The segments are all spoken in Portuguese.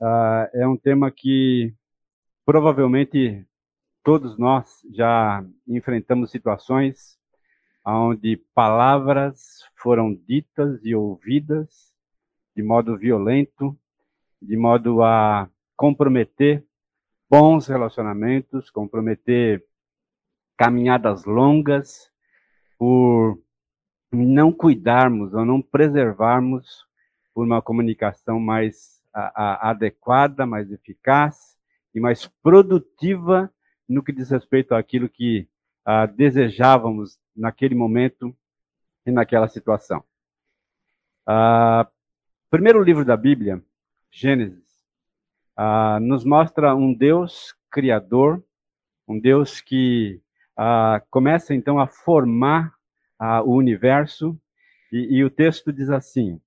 uh, é um tema que provavelmente todos nós já enfrentamos situações onde palavras foram ditas e ouvidas de modo violento, de modo a comprometer bons relacionamentos, comprometer caminhadas longas, por não cuidarmos ou não preservarmos por uma comunicação mais a, a, adequada, mais eficaz e mais produtiva no que diz respeito àquilo que a, desejávamos naquele momento e naquela situação. primeiro livro da Bíblia, Gênesis, nos mostra um Deus criador, um Deus que começa então a formar o universo, e, e, o texto diz assim: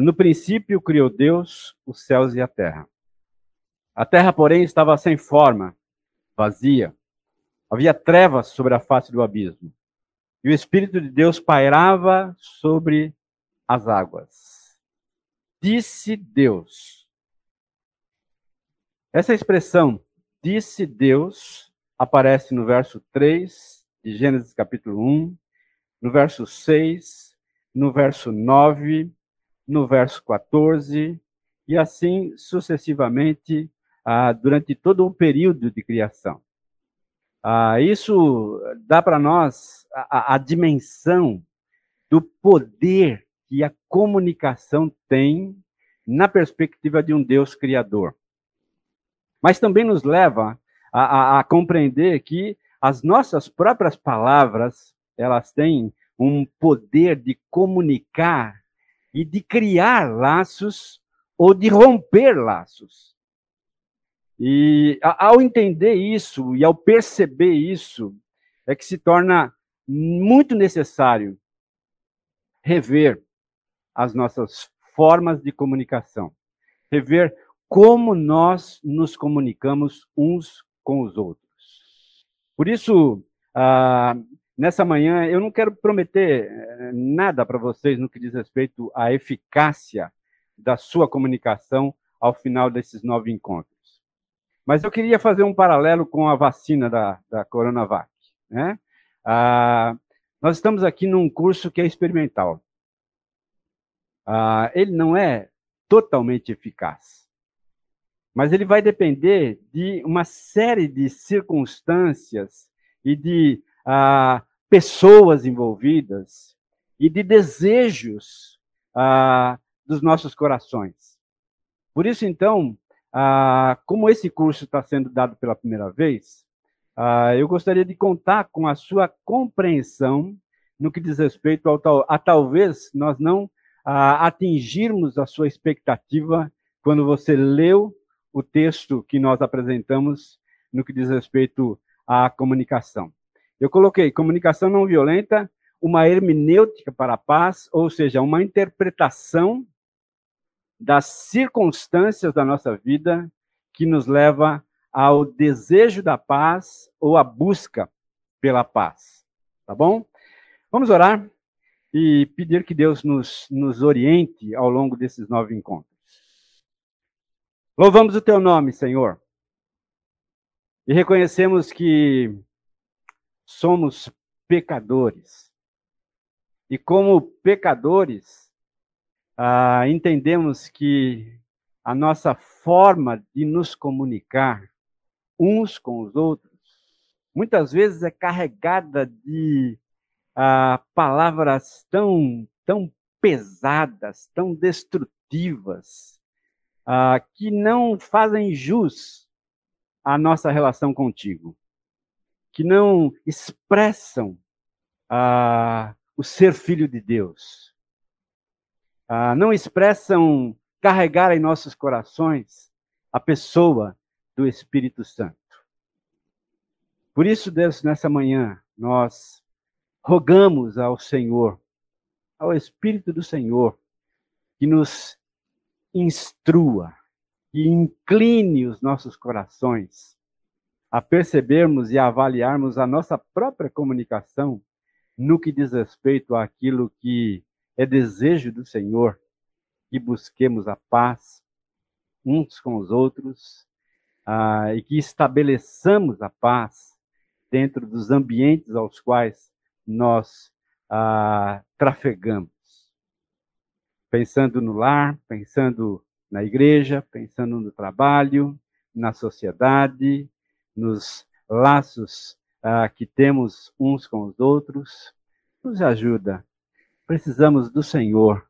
No princípio criou Deus os céus e a terra. A terra, porém, estava sem forma, vazia. Havia trevas sobre a face do abismo. E o Espírito de Deus pairava sobre as águas. Disse Deus. Essa expressão, disse Deus, aparece no verso 3 de Gênesis capítulo 1, no verso 6, no verso 9, no verso 14, e assim sucessivamente ah, durante todo o período de criação. Ah, isso dá para nós a, a dimensão do poder que a comunicação tem na perspectiva de um Deus criador. Mas também nos leva a, a, a, compreender que as nossas próprias palavras elas têm um poder de comunicar e de criar laços ou de romper laços. E ao entender isso e ao perceber isso, é que se torna muito necessário rever as nossas formas de comunicação, rever como nós nos comunicamos uns com os outros. Por isso, ah, nessa manhã, eu não quero prometer eh, nada para vocês no que diz respeito à eficácia da sua comunicação ao final desses nove encontros. Mas eu queria fazer um paralelo com a vacina da, da Coronavac. Né? Ah, nós estamos aqui num curso que é experimental. Ah, ele não é totalmente eficaz, mas ele vai depender de uma série de circunstâncias e de ah, pessoas envolvidas e de desejos ah, dos nossos corações. Por isso, então, ah, como esse curso está sendo dado pela primeira vez, eu gostaria de contar com a sua compreensão no que diz respeito ao, a talvez nós não atingirmos a sua expectativa quando você leu o texto que nós apresentamos no que diz respeito à comunicação. Eu coloquei comunicação não violenta, uma hermenêutica para a paz, ou seja, uma interpretação das circunstâncias da nossa vida que nos leva ao desejo da paz ou à busca pela paz. Tá bom? Vamos orar e pedir que Deus nos, nos oriente ao longo desses nove encontros. Louvamos o teu nome, Senhor, e reconhecemos que somos pecadores. E como pecadores, ah, entendemos que a nossa forma de nos comunicar uns com os outros muitas vezes é carregada de ah, palavras tão, tão pesadas, tão destrutivas, ah, que não fazem jus à nossa relação contigo que não expressam ah, o ser filho de Deus, ah, não expressam carregar em nossos corações a pessoa do Espírito Santo. Por isso, Deus, nessa manhã, nós rogamos ao Senhor, ao Espírito do Senhor, que nos instrua, que incline os nossos corações a percebermos e avaliarmos a nossa própria comunicação no que diz respeito àquilo que é desejo do Senhor, que busquemos a paz, uns com os outros ah, e que estabeleçamos a paz dentro dos ambientes aos quais nós ah, trafegamos. Pensando no lar, pensando na igreja, pensando no trabalho, na sociedade, nos laços ah, que temos uns com os outros, nos ajuda. Precisamos do Senhor,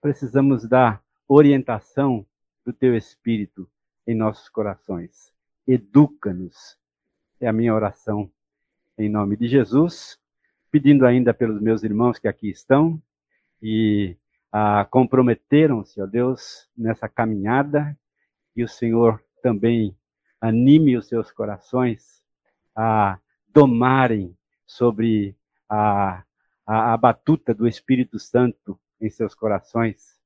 precisamos da orientação do Teu Espírito em nossos corações. Educa-nos. É a minha oração em nome de Jesus, pedindo ainda pelos meus irmãos que aqui estão e ah, comprometeram-se, ó Deus, nessa caminhada, e o Senhor também anime os seus corações a domarem sobre a, a, a batuta do Espírito Santo em seus corações,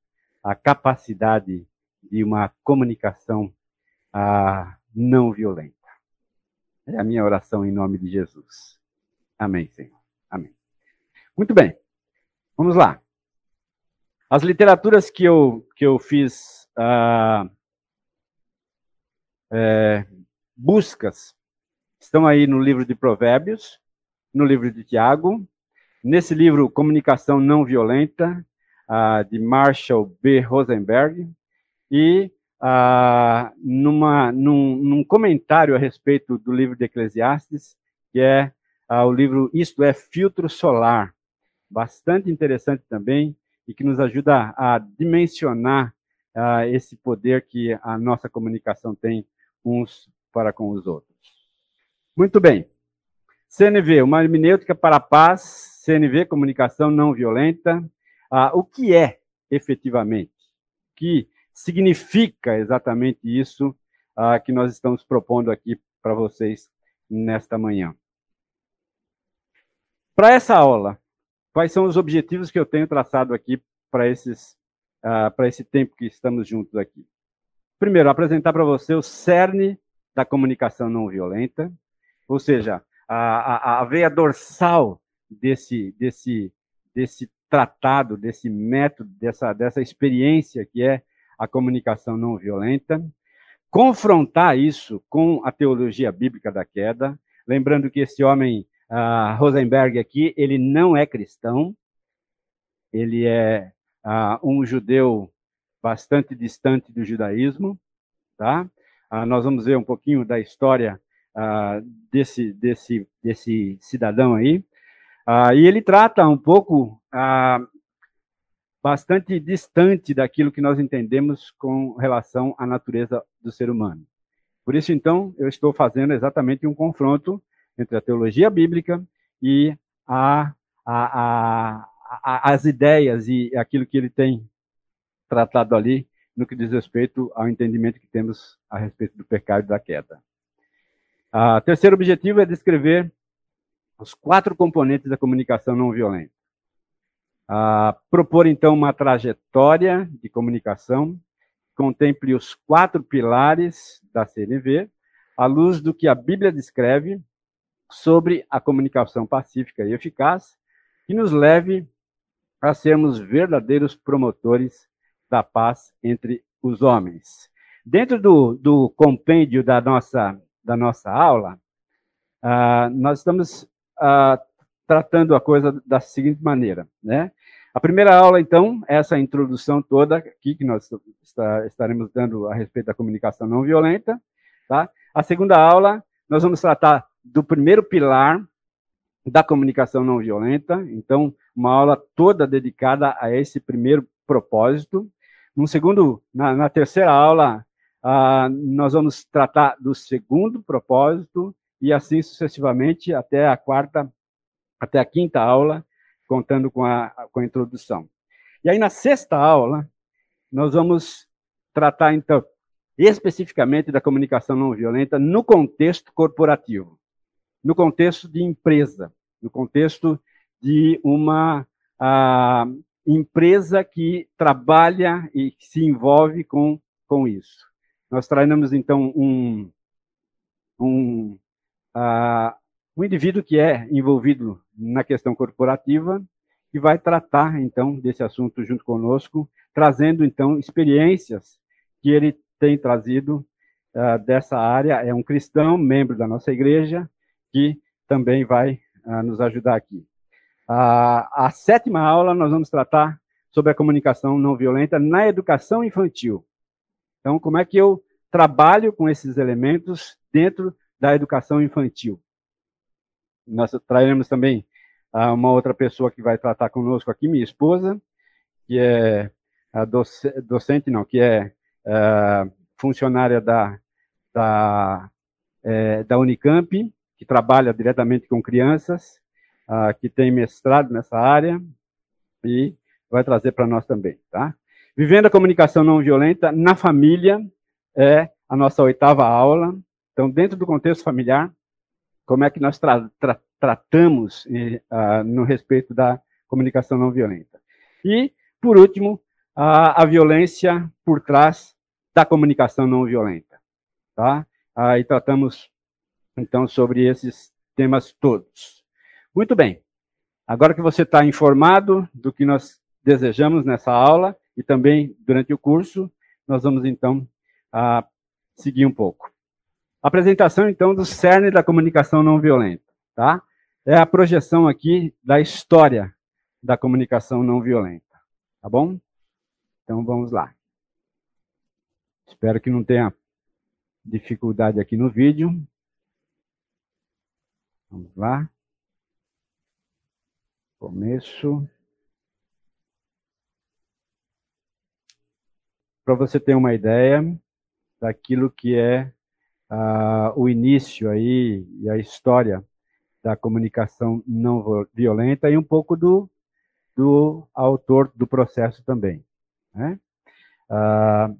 a capacidade de uma comunicação a não violenta. É a minha oração em nome de Jesus. Amém, Senhor. Amém. Muito bem. Vamos lá. As literaturas que eu, que eu fiz uh, é, buscas estão aí no livro de Provérbios, no livro de Tiago, nesse livro Comunicação Não Violenta, de Marshall B. Rosenberg, e numa, num, num, comentário a respeito do livro de Eclesiastes, que é o livro Isto é Filtro Solar, bastante interessante também, e que nos ajuda a dimensionar esse poder que a nossa comunicação tem uns para com os outros. Muito bem. CNV, uma hermenêutica para a paz, CNV, comunicação não violenta. Ah, o que é efetivamente? Que significa exatamente isso uh, que nós estamos propondo aqui para vocês nesta manhã. Para essa aula, quais são os objetivos que eu tenho traçado aqui para esses uh, para esse tempo que estamos juntos aqui? Primeiro, apresentar para você o cerne da comunicação não violenta, ou seja, a, a, a veia dorsal desse, desse, desse tratado, desse método, dessa, dessa experiência que é a comunicação não violenta, confrontar isso com a teologia bíblica da queda, lembrando que esse homem, uh, Rosenberg aqui, ele não é cristão, ele é uh, um judeu bastante distante do judaísmo, tá? Uh, nós vamos ver um pouquinho da história desse, desse, desse cidadão aí, e ele trata um pouco bastante distante daquilo que nós entendemos com relação à natureza do ser humano. Por isso, então, eu estou fazendo exatamente um confronto entre a teologia bíblica e a, a, a, as ideias e aquilo que ele tem tratado ali no que diz respeito ao entendimento que temos a respeito do pecado e da queda. O terceiro objetivo é descrever os quatro componentes da comunicação não violenta. Propor, então, uma trajetória de comunicação que contemple os quatro pilares da CNV, à luz do que a Bíblia descreve sobre a comunicação pacífica e eficaz, que nos leve a sermos verdadeiros promotores da paz entre os homens. Dentro do, do compêndio da nossa, da nossa aula, ah, nós estamos ah, tratando a coisa da seguinte maneira, né? A primeira aula, então, é essa introdução toda aqui que nós está, estaremos dando a respeito da comunicação não violenta, tá? A segunda aula, nós vamos tratar do primeiro pilar da comunicação não violenta, então, uma aula toda dedicada a esse primeiro propósito. No segundo, na, na terceira aula, ah, nós vamos tratar do segundo propósito e assim sucessivamente até a quarta até a quinta aula, contando com a, com a introdução. E aí, na sexta aula, nós vamos tratar, então, especificamente da comunicação não violenta no contexto corporativo, no contexto de empresa, no contexto de uma a, empresa que trabalha e que se envolve com, com isso. Nós traremos, então, um, um, a, um indivíduo que é envolvido na questão corporativa e vai tratar, então, desse assunto junto conosco, trazendo, então, experiências que ele tem trazido uh, dessa área é um cristão, membro da nossa igreja, que também vai uh, nos ajudar aqui. Uh, a sétima aula nós vamos tratar sobre a comunicação não violenta na educação infantil. Então, como é que eu trabalho com esses elementos dentro da educação infantil? Nós traremos também uma outra pessoa que vai tratar conosco aqui, minha esposa, que é docente, não, que é funcionária da da, é, da Unicamp, que trabalha diretamente com crianças, ah, que tem mestrado nessa área e vai trazer para nós também, tá? Vivendo a comunicação não violenta na família é a nossa oitava aula. Então, dentro do contexto familiar, como é que nós tra tra tratamos uh, no respeito da comunicação não violenta? E, por último, a, a violência por trás da comunicação não violenta tá? Aí tratamos, então, sobre esses temas todos. Muito bem. Agora que você está informado do que nós desejamos nessa aula e também durante o curso, nós vamos, então, a seguir um pouco. Apresentação, então, do cerne da comunicação não violenta, tá? É a projeção aqui da história da comunicação não violenta, tá bom? Então, vamos lá. Espero que não tenha dificuldade aqui no vídeo. Vamos lá. Começo. Para você ter uma ideia daquilo que é o início aí e a história da comunicação não violenta e um pouco do, do autor do processo também. Né? Uh,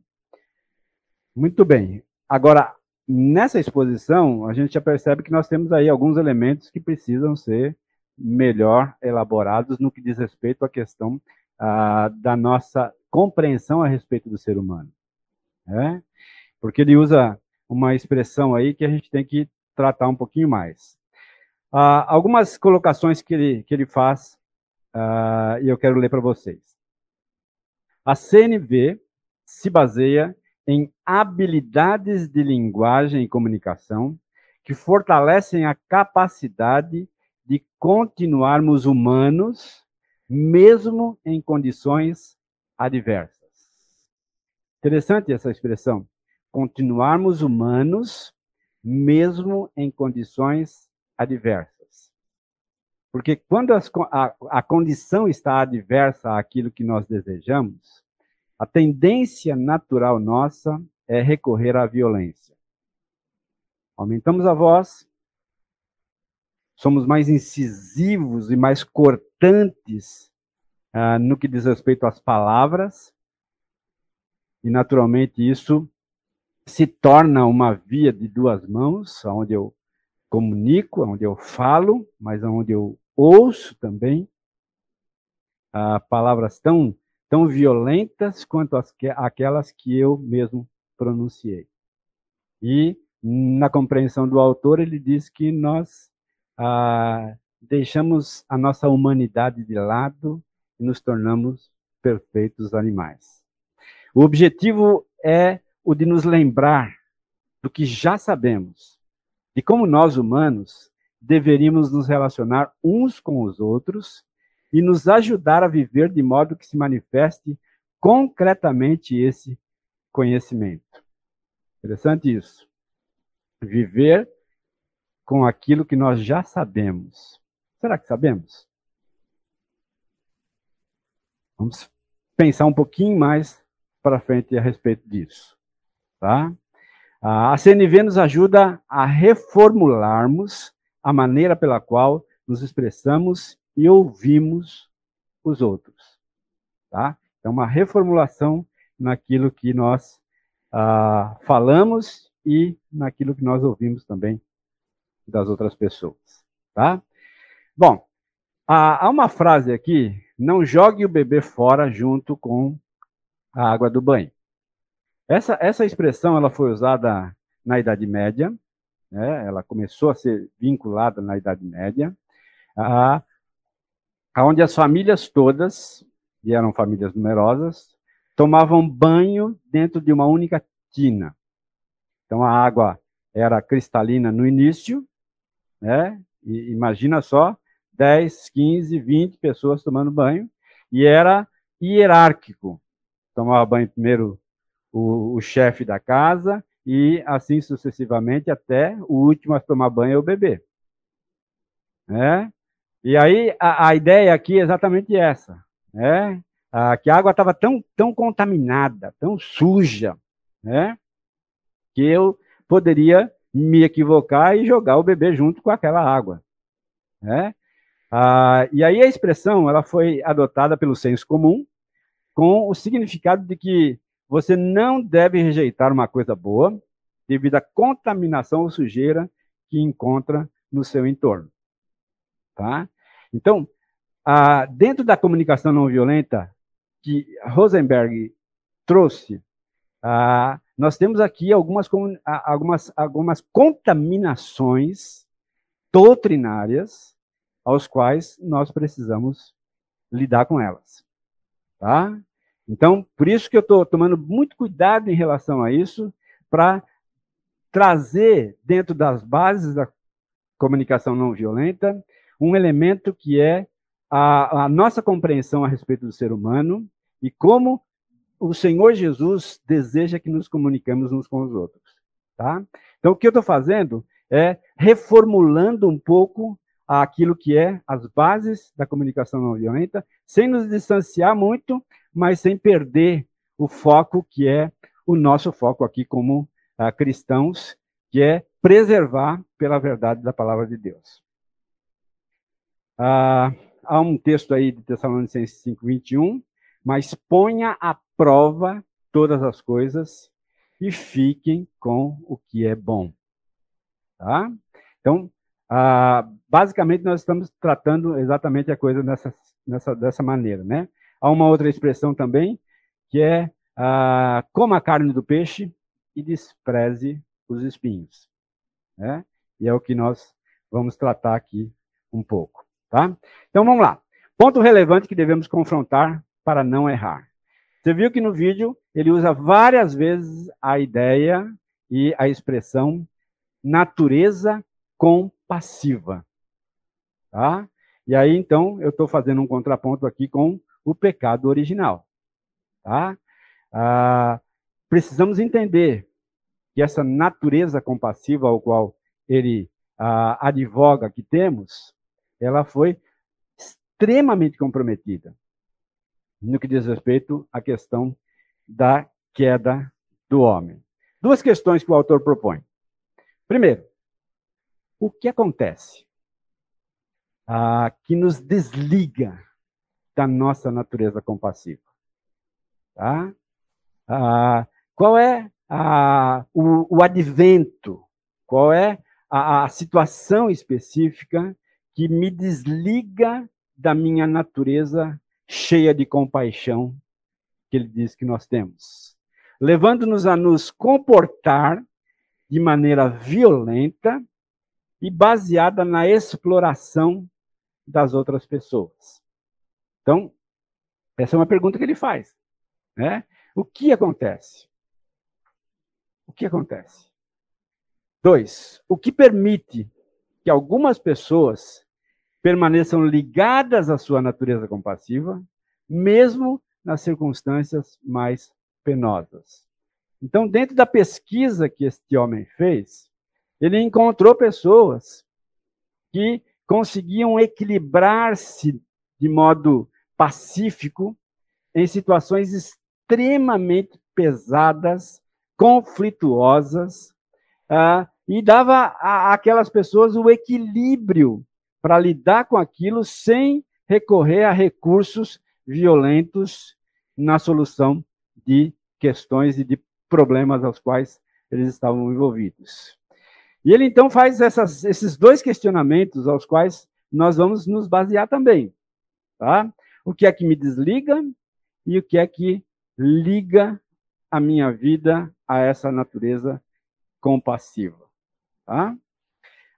muito bem. Agora, nessa exposição, a gente já percebe que nós temos aí alguns elementos que precisam ser melhor elaborados no que diz respeito à questão ah, da nossa compreensão a respeito do ser humano. Né? Porque ele usa uma expressão aí que a gente tem que tratar um pouquinho mais. Ah, algumas colocações que ele, que ele faz, ah, e eu quero ler para vocês. A CNV se baseia em habilidades de linguagem e comunicação que fortalecem a capacidade de continuarmos humanos, mesmo em condições adversas. Interessante essa expressão. Continuarmos humanos, mesmo em condições adversas. Porque quando as, a, a condição está adversa àquilo que nós desejamos, a tendência natural nossa é recorrer à violência. Aumentamos a voz, somos mais incisivos e mais cortantes ah, no que diz respeito às palavras, e naturalmente isso se torna uma via de duas mãos, onde eu comunico, onde eu falo, mas onde eu ouço também. Ah, palavras tão tão violentas quanto as que, aquelas que eu mesmo pronunciei. E na compreensão do autor, ele diz que nós ah, deixamos a nossa humanidade de lado e nos tornamos perfeitos animais. O objetivo é o de nos lembrar do que já sabemos, de como nós humanos deveríamos nos relacionar uns com os outros e nos ajudar a viver de modo que se manifeste concretamente esse conhecimento. Interessante isso. Viver com aquilo que nós já sabemos. Será que sabemos? Vamos pensar um pouquinho mais para frente a respeito disso. Tá? A CNV nos ajuda a reformularmos a maneira pela qual nos expressamos e ouvimos os outros. Tá? É uma reformulação naquilo que nós ah, falamos e naquilo que nós ouvimos também das outras pessoas. Tá? Bom, há uma frase aqui: não jogue o bebê fora junto com a água do banho. Essa, essa expressão ela foi usada na Idade Média, né? ela começou a ser vinculada na Idade Média, a onde as famílias todas, e eram famílias numerosas, tomavam banho dentro de uma única prístina. Então a água era cristalina no início, né? E imagina só, 10, 15, 20 pessoas tomando banho, e era hierárquico. Tomava banho primeiro o, o chefe da casa, e assim sucessivamente até o último a tomar banho é o bebê. Né? E aí a, a ideia aqui é exatamente essa, né? Ah, que a água estava tão, tão contaminada, tão suja, né? que eu poderia me equivocar e jogar o bebê junto com aquela água. Né? Ah, e aí a expressão ela foi adotada pelo senso comum com o significado de que você não deve rejeitar uma coisa boa devido à contaminação ou sujeira que encontra no seu entorno. Tá? Então, ah, dentro da comunicação não violenta que Rosenberg trouxe, ah, nós temos aqui algumas, algumas, algumas contaminações doutrinárias aos quais nós precisamos lidar com elas. Tá? Então, por isso que eu estou tomando muito cuidado em relação a isso, para trazer dentro das bases da comunicação não violenta um elemento que é a, a nossa compreensão a respeito do ser humano e como o Senhor Jesus deseja que nos comuniquemos uns com os outros. Tá? Então, o que eu estou fazendo é reformulando um pouco aquilo que é as bases da comunicação não violenta, sem nos distanciar muito, mas sem perder o foco que é o nosso foco aqui como ah, cristãos, que é preservar pela verdade da palavra de Deus. Ah, há um texto aí de Tessalonicenses 5, 21, mas ponha à prova todas as coisas e fiquem com o que é bom. Tá? Então, ah, basicamente, nós estamos tratando exatamente a coisa nessa, nessa, dessa maneira. Né? Há uma outra expressão também, que é ah, coma a carne do peixe e despreze os espinhos. Né? E é o que nós vamos tratar aqui um pouco. Tá? Então, vamos lá. Ponto relevante que devemos confrontar para não errar. Você viu que no vídeo ele usa várias vezes a ideia e a expressão natureza compassiva. Tá? E aí, então, eu estou fazendo um contraponto aqui com o pecado original. Tá? Ah, precisamos entender que essa natureza compassiva ao qual ele ah, advoga que temos, ela foi extremamente comprometida no que diz respeito à questão da queda do homem. Duas questões que o autor propõe. Primeiro, o que acontece ah, que nos desliga da nossa natureza compassiva? Tá? Ah, qual é a, o, o, advento? Qual é a, a situação específica que me desliga da minha natureza cheia de compaixão que ele diz que nós temos, levando-nos a nos comportar de maneira violenta e baseada na exploração das outras pessoas. Então, essa é uma pergunta que ele faz. Né? O que acontece? O que acontece? Dois, o que permite que algumas pessoas permaneçam ligadas à sua natureza compassiva, mesmo nas circunstâncias mais penosas. Então, dentro da pesquisa que este homem fez, ele encontrou pessoas que conseguiam equilibrar-se de modo pacífico em situações extremamente pesadas, conflituosas, uh, e dava àquelas pessoas o equilíbrio para lidar com aquilo sem recorrer a recursos violentos na solução de questões e de problemas aos quais eles estavam envolvidos. E ele então faz essas, esses dois questionamentos aos quais nós vamos nos basear também. Tá? O que é que me desliga e o que é que liga a minha vida a essa natureza compassiva. Tá?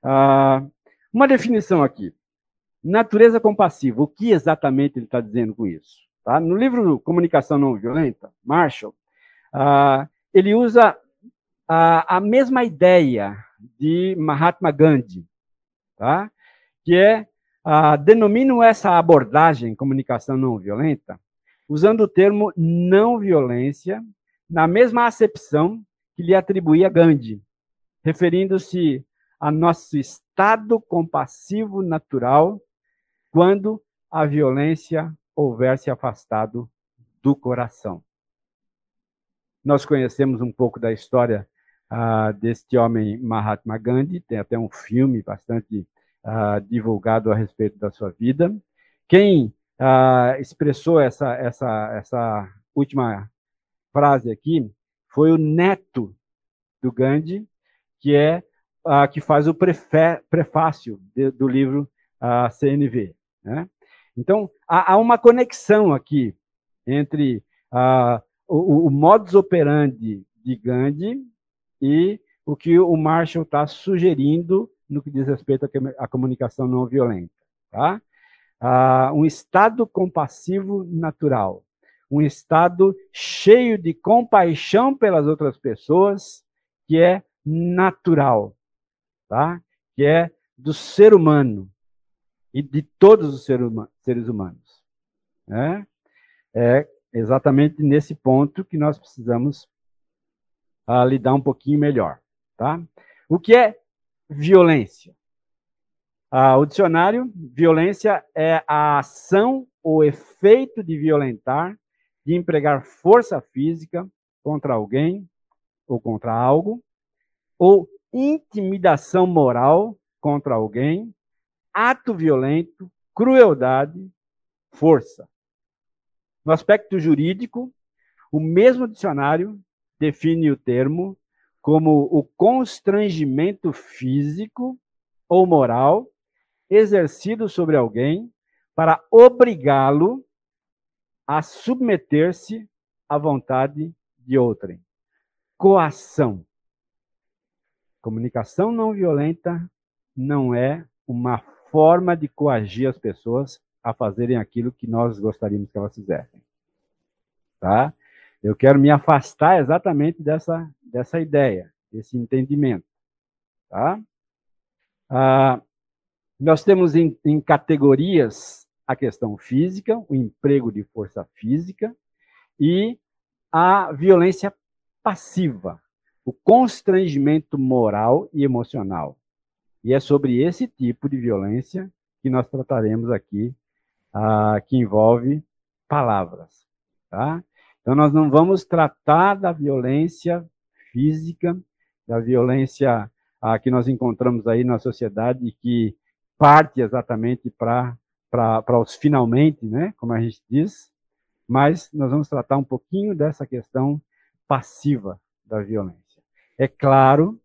Ah, uma definição aqui. Natureza compassiva. O que exatamente ele está dizendo com isso? Tá? No livro Comunicação Não Violenta, Marshall, ah, ele usa a, mesma ideia de Mahatma Gandhi, tá? que é, uh, essa abordagem, comunicação não violenta, usando o termo não violência, na mesma acepção que lhe atribuía Gandhi, referindo-se a nosso estado compassivo natural quando a violência houver se afastado do coração. Nós conhecemos um pouco da história uh, deste homem Mahatma Gandhi, tem até um filme bastante uh, divulgado a respeito da sua vida. Quem uh, expressou essa, essa, essa última frase aqui foi o neto do Gandhi, que é que faz o prefé, prefácio de, do livro uh, CNV. Né? Então, há, há, uma conexão aqui entre o, o modus operandi de Gandhi e o que o Marshall está sugerindo no que diz respeito à comunicação não violenta. Tá? um estado compassivo natural, um estado cheio de compaixão pelas outras pessoas, que é natural, tá? que é do ser humano e de todos os seres humanos. Né? É exatamente nesse ponto que nós precisamos uh, lidar um pouquinho melhor. Tá? O que é violência? Uh, o dicionário, violência é a ação ou efeito de violentar, de empregar força física contra alguém ou contra algo, ou intimidação moral contra alguém, ato violento, crueldade, força. No aspecto jurídico, o mesmo dicionário define o termo como o constrangimento físico ou moral exercido sobre alguém para obrigá-lo a submeter-se à vontade de outrem. Coação. Comunicação não violenta não é uma forma de coagir as pessoas a fazerem aquilo que nós gostaríamos que elas fizessem. Tá? Eu quero me afastar exatamente dessa, dessa ideia, desse entendimento. Tá? Ah, nós temos em, em categorias a questão física, o emprego de força física e a violência passiva, o constrangimento moral e emocional. E é sobre esse tipo de violência que nós trataremos aqui, ah, que envolve palavras. Tá? Então, nós não vamos tratar da violência física, da violência ah, que nós encontramos aí na sociedade, que parte exatamente para os finalmente, né, como a gente diz, mas nós vamos tratar um pouquinho dessa questão passiva da violência. É claro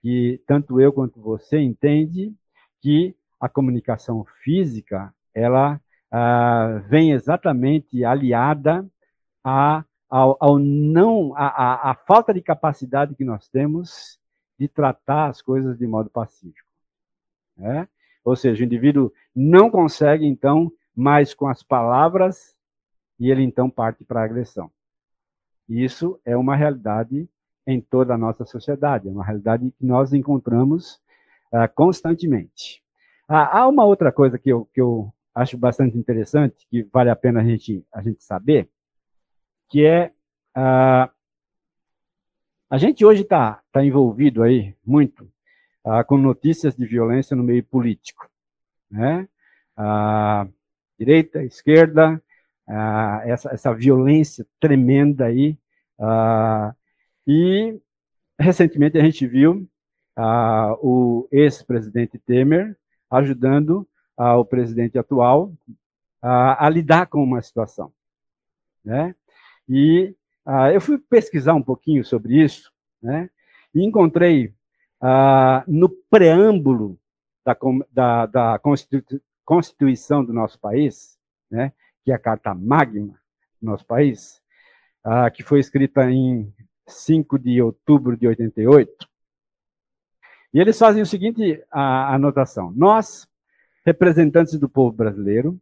que tanto eu quanto você entende que a comunicação física ela ah, vem exatamente aliada a, ao, ao não a, a, a, falta de capacidade que nós temos de tratar as coisas de modo pacífico. Né? Ou seja, o indivíduo não consegue então mais com as palavras e ele então parte para a agressão. Isso é uma realidade em toda a nossa sociedade. É uma realidade que nós encontramos uh, constantemente. Uh, há uma outra coisa que eu, que eu acho bastante interessante, que vale a pena a gente, a gente saber, que é uh, a gente hoje está tá envolvido aí muito com notícias de violência no meio político, né? direita, esquerda, essa, essa violência tremenda aí, Uh, e, recentemente, a gente viu ah, o ex-presidente Temer ajudando ah, o presidente atual a lidar com uma situação. Né? E ah, eu fui pesquisar um pouquinho sobre isso, né? e encontrei no preâmbulo da, da, da Constituição do nosso país, né? que é a Carta Magna do nosso país, que foi escrita em 5 de outubro de 88. E eles fazem o seguinte a, anotação: Nós, representantes do povo brasileiro,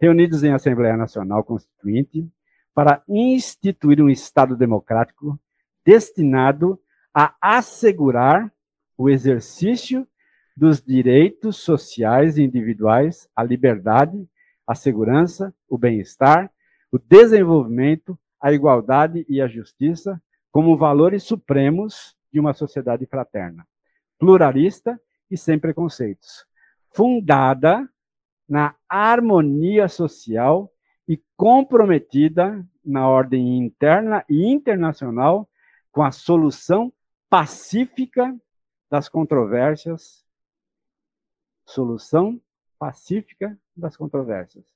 reunidos em Assembleia Nacional Constituinte, para instituir um Estado democrático destinado a assegurar o exercício dos direitos sociais e individuais, a liberdade, a segurança, o bem-estar, o desenvolvimento, a igualdade e a justiça como valores supremos de uma sociedade fraterna, pluralista e sem preconceitos, fundada na harmonia social e comprometida na ordem interna e internacional com a solução pacífica das controvérsias. Solução pacífica das controvérsias.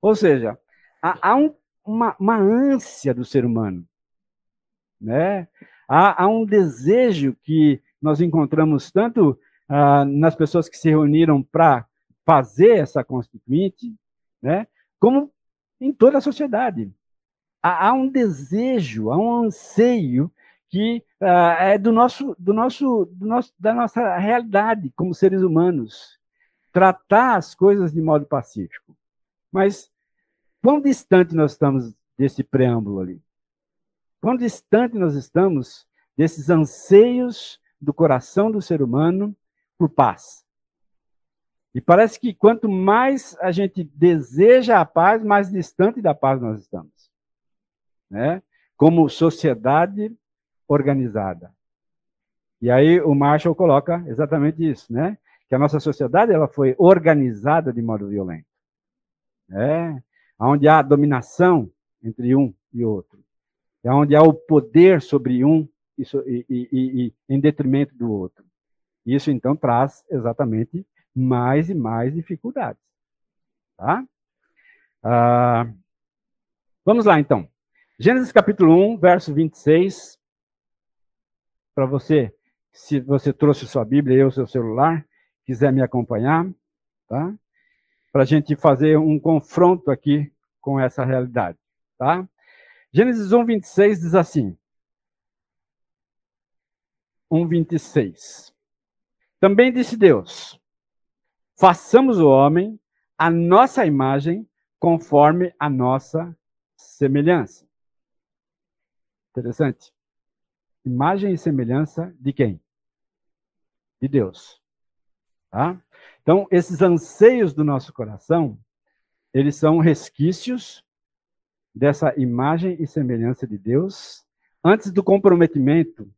Ou seja, há, há um, uma, uma ânsia do ser humano. Né? Há, há um desejo que nós encontramos tanto ah, nas pessoas que se reuniram para fazer essa constituinte, né? como em toda a sociedade. Há, há um desejo, há um anseio que uh, é do nosso, do nosso, do nosso, da nossa realidade como seres humanos, tratar as coisas de modo pacífico. Mas quão distante nós estamos desse preâmbulo ali? Quão distante nós estamos desses anseios do coração do ser humano por paz? E parece que quanto mais a gente deseja a paz, mais distante da paz nós estamos. Né? Como sociedade organizada. E aí o Marshall coloca exatamente isso, né? Que a nossa sociedade ela foi organizada de modo violento. Né? Onde há dominação entre um e outro. É onde há o poder sobre um e, e, e, e em detrimento do outro. Isso então traz exatamente mais e mais dificuldades. Tá? Ah, vamos lá, então. Gênesis capítulo 1, verso 26. Para você, se você trouxe sua Bíblia e o seu celular, quiser me acompanhar, tá? Para a gente fazer um confronto aqui com essa realidade, tá? Gênesis 1, 26 diz assim. 1, 26. Também disse Deus: Façamos o homem a nossa imagem, conforme a nossa semelhança. Interessante. Imagem e semelhança de quem? De Deus. Tá? Então, esses anseios do nosso coração, eles são resquícios dessa imagem e semelhança de Deus antes do comprometimento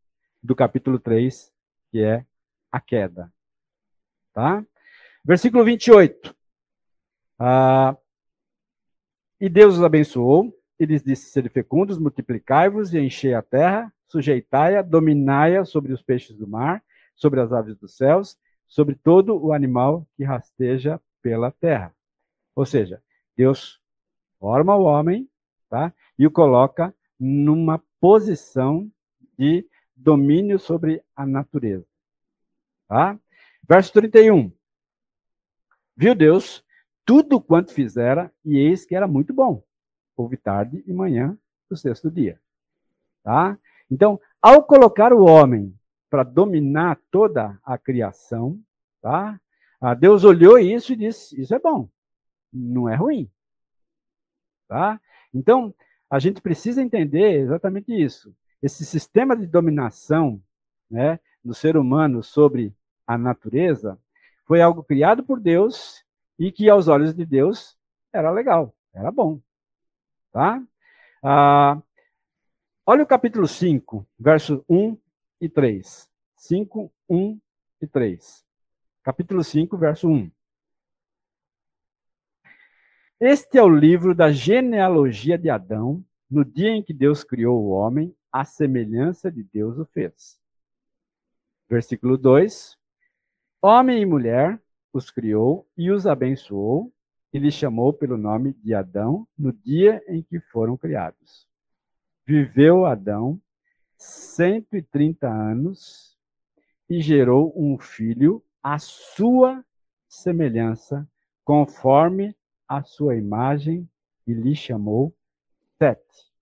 do capítulo 3, que é a queda. Tá? Versículo 28. Ah, e Deus os abençoou, e lhes disse: Sede fecundos, multiplicai-vos e enchei a terra, sujeitai-a, dominai-a sobre os peixes do mar, sobre as aves dos céus, sobre todo o animal que rasteja pela terra. Ou seja, Deus forma o homem tá? e o coloca numa posição de domínio sobre a natureza. Tá? Verso 31. Viu Deus tudo quanto fizera, e eis que era muito bom. Houve tarde e manhã do sexto dia. Tá? Então, ao colocar o homem para dominar toda a criação, tá? Ah, Deus olhou isso e disse: Isso é bom, não é ruim. Tá? Então, a gente precisa entender exatamente isso. Esse sistema de dominação né, do ser humano sobre a natureza foi algo criado por Deus e que aos olhos de Deus era legal, era bom. Tá? Ah, olha o capítulo 5, verso 1 e 3. 5, 1 e 3. Capítulo 5, verso 1. Este é o livro da genealogia de Adão, no dia em que Deus criou o homem, a semelhança de Deus o fez. Versículo 2. Homem e mulher os criou e os abençoou, e lhes chamou pelo nome de Adão no dia em que foram criados. Viveu Adão 130 anos e gerou um filho à sua semelhança, conforme a sua imagem, e lhe chamou Sete.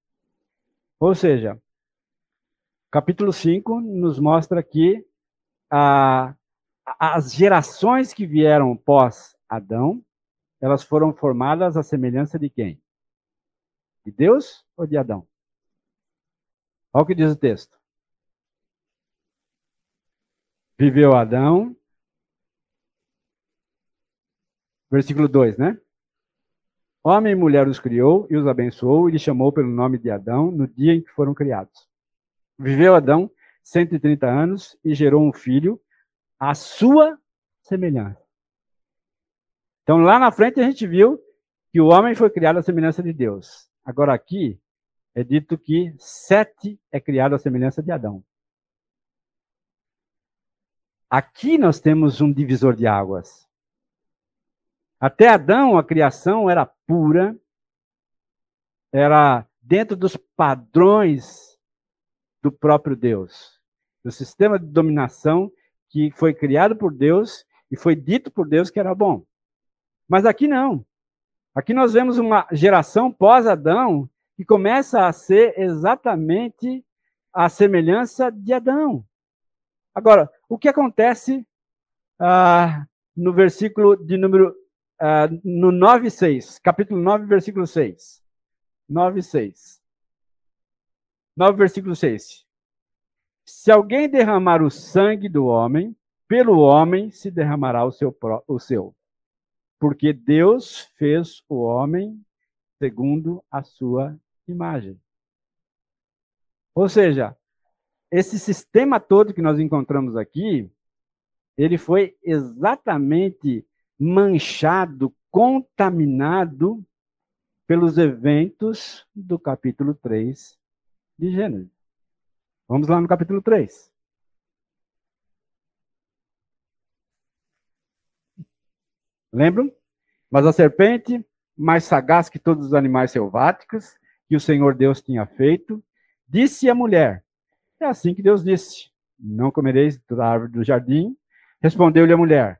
Ou seja, capítulo 5 nos mostra que a as gerações que vieram pós Adão, elas foram formadas à semelhança de quem? De Deus ou de Adão? Olha o que diz o texto. Viveu Adão. Versículo 2, né? Homem e mulher os criou e os abençoou e lhe chamou pelo nome de Adão no dia em que foram criados. Viveu Adão 130 anos e gerou um filho à sua semelhança. Então, lá na frente, a gente viu que o homem foi criado à semelhança de Deus. Agora, aqui, é dito que Sete é criado à semelhança de Adão. Aqui nós temos um divisor de águas. Até Adão, a criação era pura, era dentro dos padrões do próprio Deus, do sistema de dominação que foi criado por Deus e foi dito por Deus que era bom. Mas aqui não. Aqui nós vemos uma geração pós-Adão que começa a ser exatamente a semelhança de Adão. Agora, o que acontece ah, no versículo de número uh, no 9,6, capítulo 9, versículo 6. 9, 6. 9, versículo 6. Se alguém derramar o sangue do homem, pelo homem se derramará o seu, o seu. Porque Deus fez o homem segundo a sua imagem. Ou seja, esse sistema todo que nós encontramos aqui, ele foi exatamente manchado, contaminado pelos eventos do capítulo 3 de Gênesis. Vamos lá no capítulo 3. Lembram? Mas a serpente, mais sagaz que todos os animais selváticos que o Senhor Deus tinha feito, disse à mulher: É assim que Deus disse: Não comereis da árvore do jardim. Respondeu-lhe a mulher: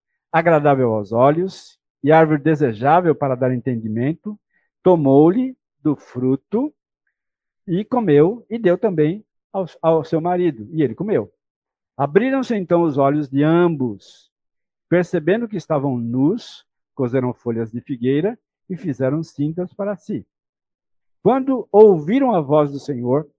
agradável aos olhos e árvore desejável para dar entendimento, tomou-lhe do fruto e comeu, e deu também ao, ao seu marido, e ele comeu. Abriram-se então os olhos de ambos, percebendo que estavam nus, cozeram folhas de figueira e fizeram cintas para si. Quando ouviram a voz do Senhor,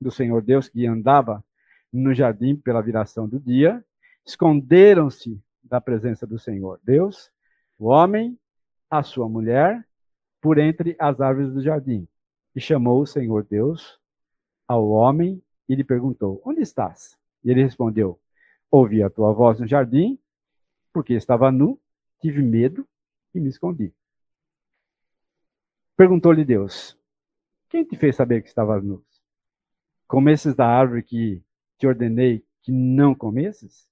do Senhor Deus que andava no jardim pela viração do dia, esconderam-se da presença do Senhor Deus, o homem, a sua mulher, por entre as árvores do jardim. E chamou o Senhor Deus ao homem e lhe perguntou: Onde estás? E ele respondeu: Ouvi a tua voz no jardim, porque estava nu, tive medo e me escondi. Perguntou-lhe Deus: Quem te fez saber que estavas nu? Comesses da árvore que te ordenei que não comesses?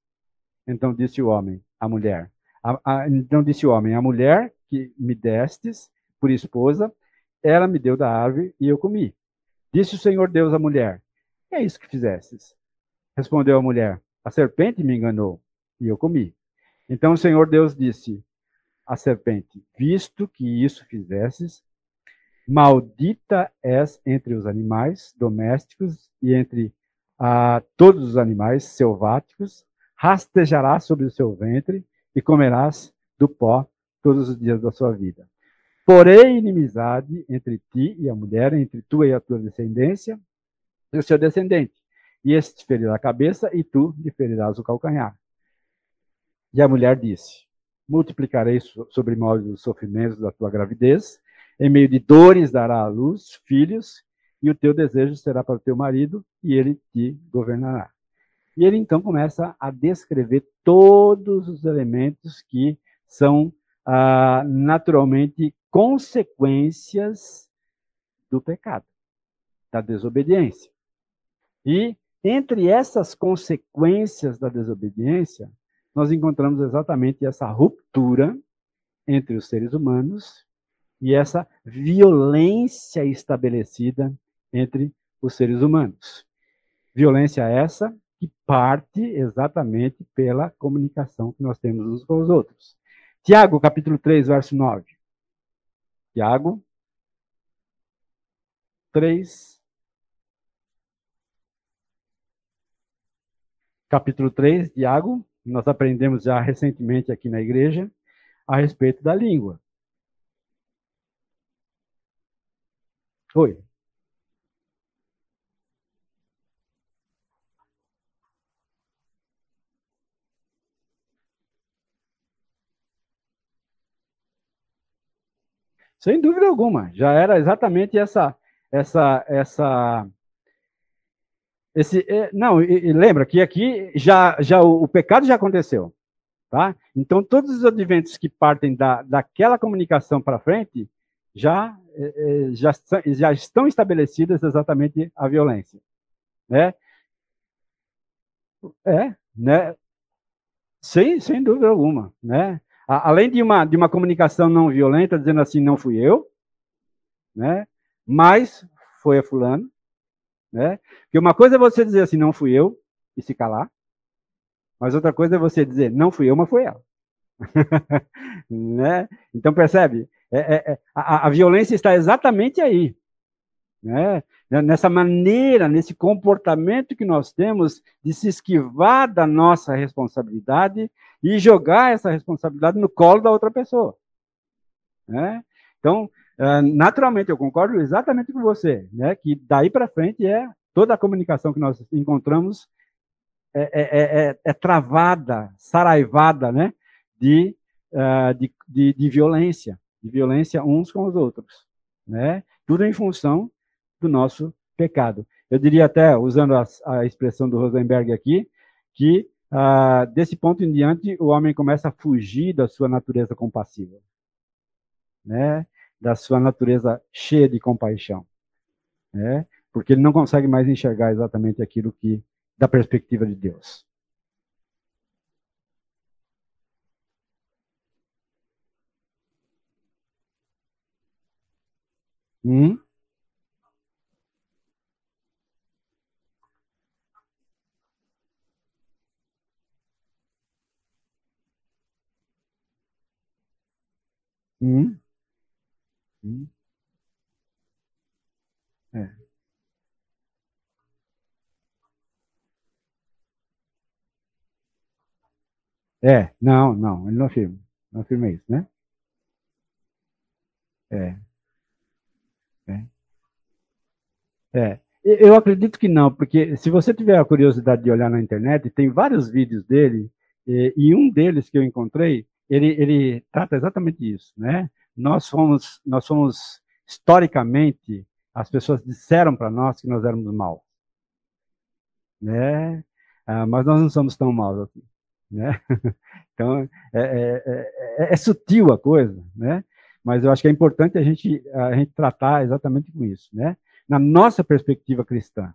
Então disse o homem à mulher. A, a, então disse o homem: A mulher que me destes por esposa, ela me deu da árvore e eu comi. Disse o Senhor Deus à mulher: É isso que fizestes. Respondeu a mulher: A serpente me enganou e eu comi. Então o Senhor Deus disse à serpente: Visto que isso fizestes, maldita és entre os animais domésticos e entre ah, todos os animais selváticos rastejarás sobre o seu ventre e comerás do pó todos os dias da sua vida. Porém, inimizade entre ti e a mulher, entre tu e a tua descendência, e o seu descendente. E este te ferirá a cabeça, e tu lhe ferirás o calcanhar. E a mulher disse: Multiplicarei sobre nós os sofrimentos da tua gravidez, em meio de dores dará à luz filhos, e o teu desejo será para o teu marido, e ele te governará. E ele então começa a descrever todos os elementos que são ah, naturalmente consequências do pecado, da desobediência. E entre essas consequências da desobediência, nós encontramos exatamente essa ruptura entre os seres humanos e essa violência estabelecida entre os seres humanos. Violência essa que parte exatamente pela comunicação que nós temos uns com os outros. Tiago, capítulo 3, verso 9. Tiago 3, capítulo 3, Tiago, nós aprendemos já recentemente aqui na igreja a respeito da língua. Oi. Sem dúvida alguma, já era exatamente essa, essa, essa, esse, é, não, e, e lembra que aqui já, já o, o, pecado já aconteceu, tá? Então todos os adventos que partem da, daquela comunicação para frente já, é, é, já, já estão estabelecidas exatamente a violência, né? É, né? Sem, sem dúvida alguma, né? Além de uma, de uma comunicação não violenta, dizendo assim, não fui eu, né? mas foi a fulano. Né? Porque uma coisa é você dizer assim, não fui eu, e se calar. Mas outra coisa é você dizer, não fui eu, mas foi ela. né? Então, percebe? É, é, é, a, a, violência está exatamente aí. Né? Nessa maneira, nesse comportamento que nós temos de se esquivar da nossa responsabilidade e jogar essa responsabilidade no colo da outra pessoa. Né? Então, é, naturalmente, eu concordo exatamente com você, né? que daí para frente é toda a comunicação que nós encontramos é, é, é, é travada, saraivada né? de, uh, de, de, de, violência, de violência uns com os outros. Né? Tudo em função do nosso pecado. Eu diria até, usando a, a expressão do Rosenberg aqui, que ah, desse ponto em diante, o homem começa a fugir da sua natureza compassiva, né? da sua natureza cheia de compaixão, né? porque ele não consegue mais enxergar exatamente aquilo que, da perspectiva de Deus. Hum? Hum? Hum? É. É, não, não, ele não afirma. Não afirma isso, né? É. É. É. Eu acredito que não, porque se você tiver a curiosidade de olhar na internet, tem vários vídeos dele, e, e um deles que eu encontrei ele, ele trata exatamente isso, né? Nós fomos, nós fomos historicamente, as pessoas disseram para nós que nós éramos maus, né? Ah, mas nós não somos tão maus assim, né? Então, é, é, é, é, sutil a coisa, né? Mas eu acho que é importante a gente, a gente tratar exatamente com isso, né? Na nossa perspectiva cristã,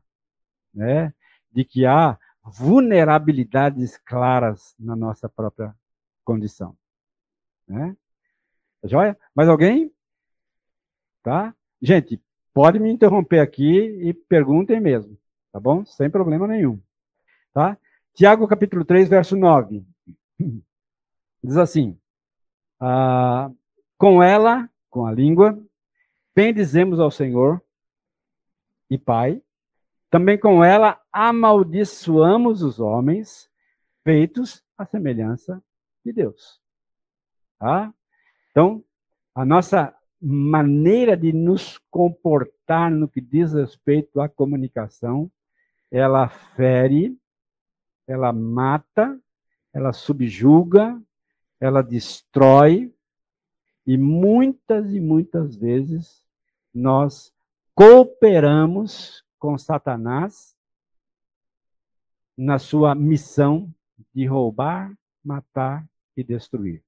né? De que há vulnerabilidades claras na nossa própria condição. Né? Tá joia? Mais alguém? Tá? Gente, pode me interromper aqui e perguntem mesmo, tá bom? Sem problema nenhum. Tá? Tiago capítulo 3, verso 9. Diz assim: ah, Com ela, com a língua, bendizemos ao Senhor e Pai, também com ela amaldiçoamos os homens, feitos à semelhança de Deus. Tá? Então, a nossa maneira de nos comportar no que diz respeito à comunicação, ela fere, ela mata, ela subjuga, ela destrói, e muitas e muitas vezes nós cooperamos com Satanás na sua missão de roubar, matar e destruir.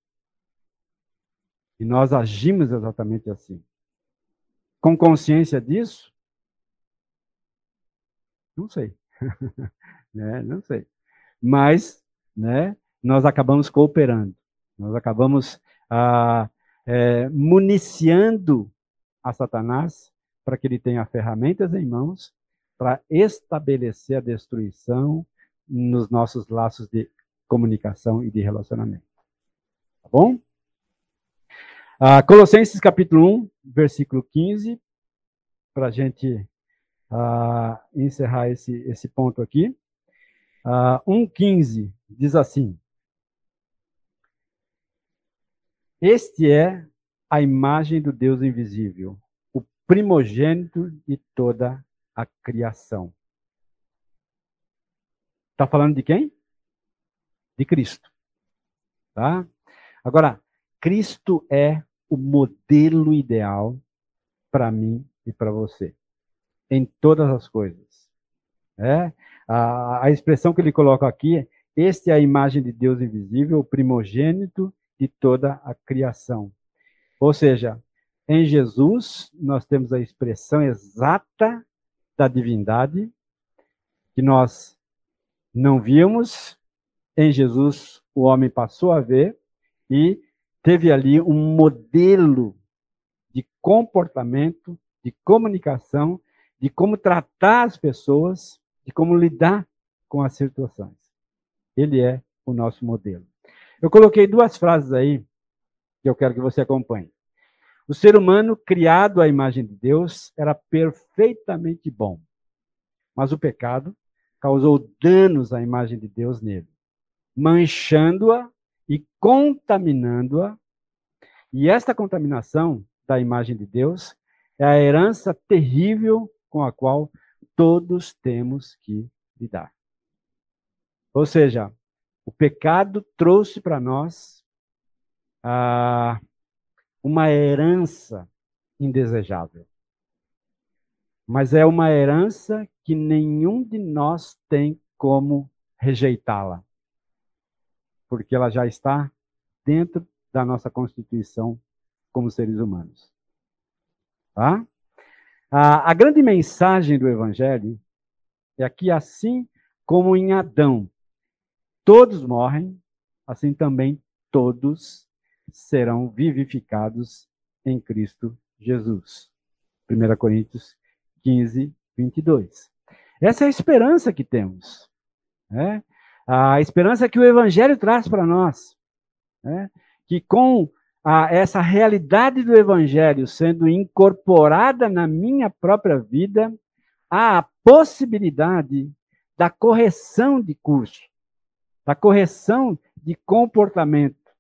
E nós agimos exatamente assim. Com consciência disso? Não sei. né? Não sei. Mas, né, nós acabamos cooperando. Nós acabamos ah, é, municiando a Satanás para que ele tenha ferramentas em mãos para estabelecer a destruição nos nossos laços de comunicação e de relacionamento. Tá bom? Ah, Colossenses capítulo 1, versículo 15, para a gente ah, encerrar esse, esse ponto aqui. Ah, 1,15 diz assim: Este é a imagem do Deus invisível, o primogênito de toda a criação. Está falando de quem? De Cristo. Tá? Agora, Cristo é o modelo ideal para mim e para você, em todas as coisas. É? A, a expressão que ele coloca aqui é: este é a imagem de Deus invisível, o primogênito de toda a criação. Ou seja, em Jesus nós temos a expressão exata da divindade que nós não víamos, em Jesus o homem passou a ver e teve ali um modelo de comportamento, de comunicação, de como tratar as pessoas, de como lidar com as situações. Ele é o nosso modelo. Eu coloquei duas frases aí que eu quero que você acompanhe. O ser humano, criado à imagem de Deus, era perfeitamente bom. Mas o pecado causou danos à imagem de Deus nele, manchando-a e contaminando-a. E esta contaminação da imagem de Deus é a herança terrível com a qual todos temos que lidar. Ou seja, o pecado trouxe para nós ah, uma herança indesejável. Mas é uma herança que nenhum de nós tem como rejeitá-la. Porque ela já está dentro da nossa constituição como seres humanos. Tá? A, a grande mensagem do Evangelho é que, assim como em Adão todos morrem, assim também todos serão vivificados em Cristo Jesus. 1 Coríntios 15, 22. Essa é a esperança que temos. Né? A esperança que o Evangelho traz para nós. Né? Que com a, essa realidade do Evangelho sendo incorporada na minha própria vida, há a possibilidade da correção de curso da correção de comportamento,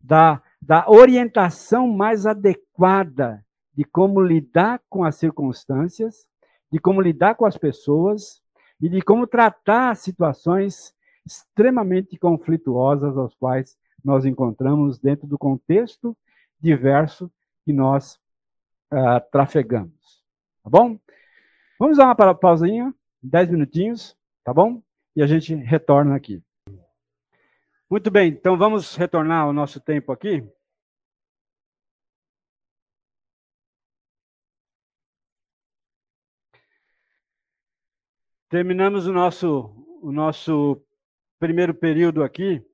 da, da orientação mais adequada de como lidar com as circunstâncias, de como lidar com as pessoas e de como tratar situações extremamente conflituosas aos quais nós encontramos dentro do contexto diverso que nós uh, trafegamos. Tá bom? Vamos dar uma pausinha, dez minutinhos, tá bom? E a gente retorna aqui. Muito bem, então vamos retornar ao nosso tempo aqui. Terminamos o nosso, o nosso primeiro período aqui,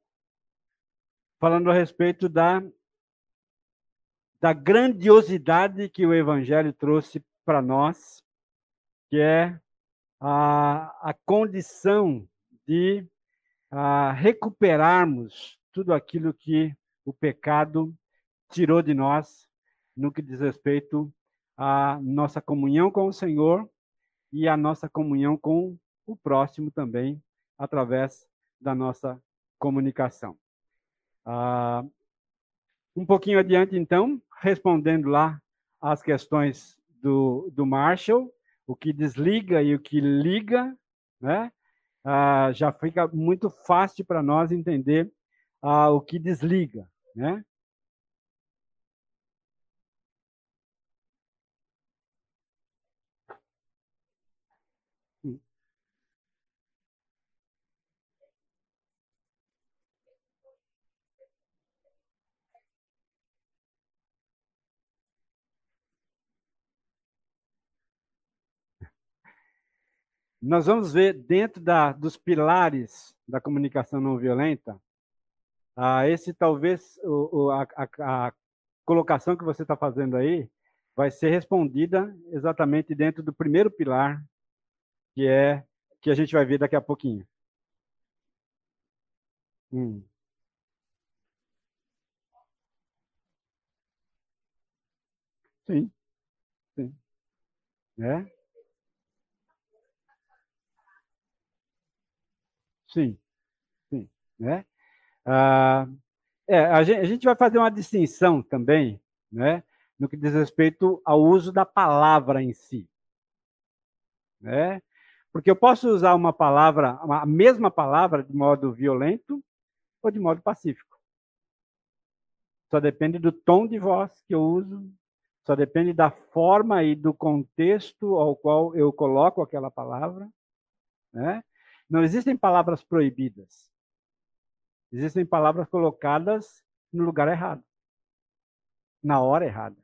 falando a respeito da, da grandiosidade que o Evangelho trouxe para nós, que é a, a condição de a recuperarmos tudo aquilo que o pecado tirou de nós no que diz respeito à nossa comunhão com o Senhor e à nossa comunhão com o próximo também, através da nossa comunicação. Ah, um pouquinho adiante, então, respondendo lá às questões do, do Marshall, o que desliga e o que liga, né? ah, já fica muito fácil para nós entender ah, o que desliga, né? Nós vamos ver dentro da, dos pilares da comunicação não violenta, ah, esse talvez o, o, a, a, colocação que você está fazendo aí vai ser respondida exatamente dentro do primeiro pilar, que é que a gente vai ver daqui a pouquinho. Hum. Sim, sim. É? Sim, sim. Né? Ah, é, a, gente, a gente vai fazer uma distinção também, né, no que diz respeito ao uso da palavra em si. Né? Porque eu posso usar uma palavra, a mesma palavra, de modo violento ou de modo pacífico. Só depende do tom de voz que eu uso, só depende da forma e do contexto ao qual eu coloco aquela palavra. Né? Não existem palavras proibidas. Existem palavras colocadas no lugar errado, na hora errada.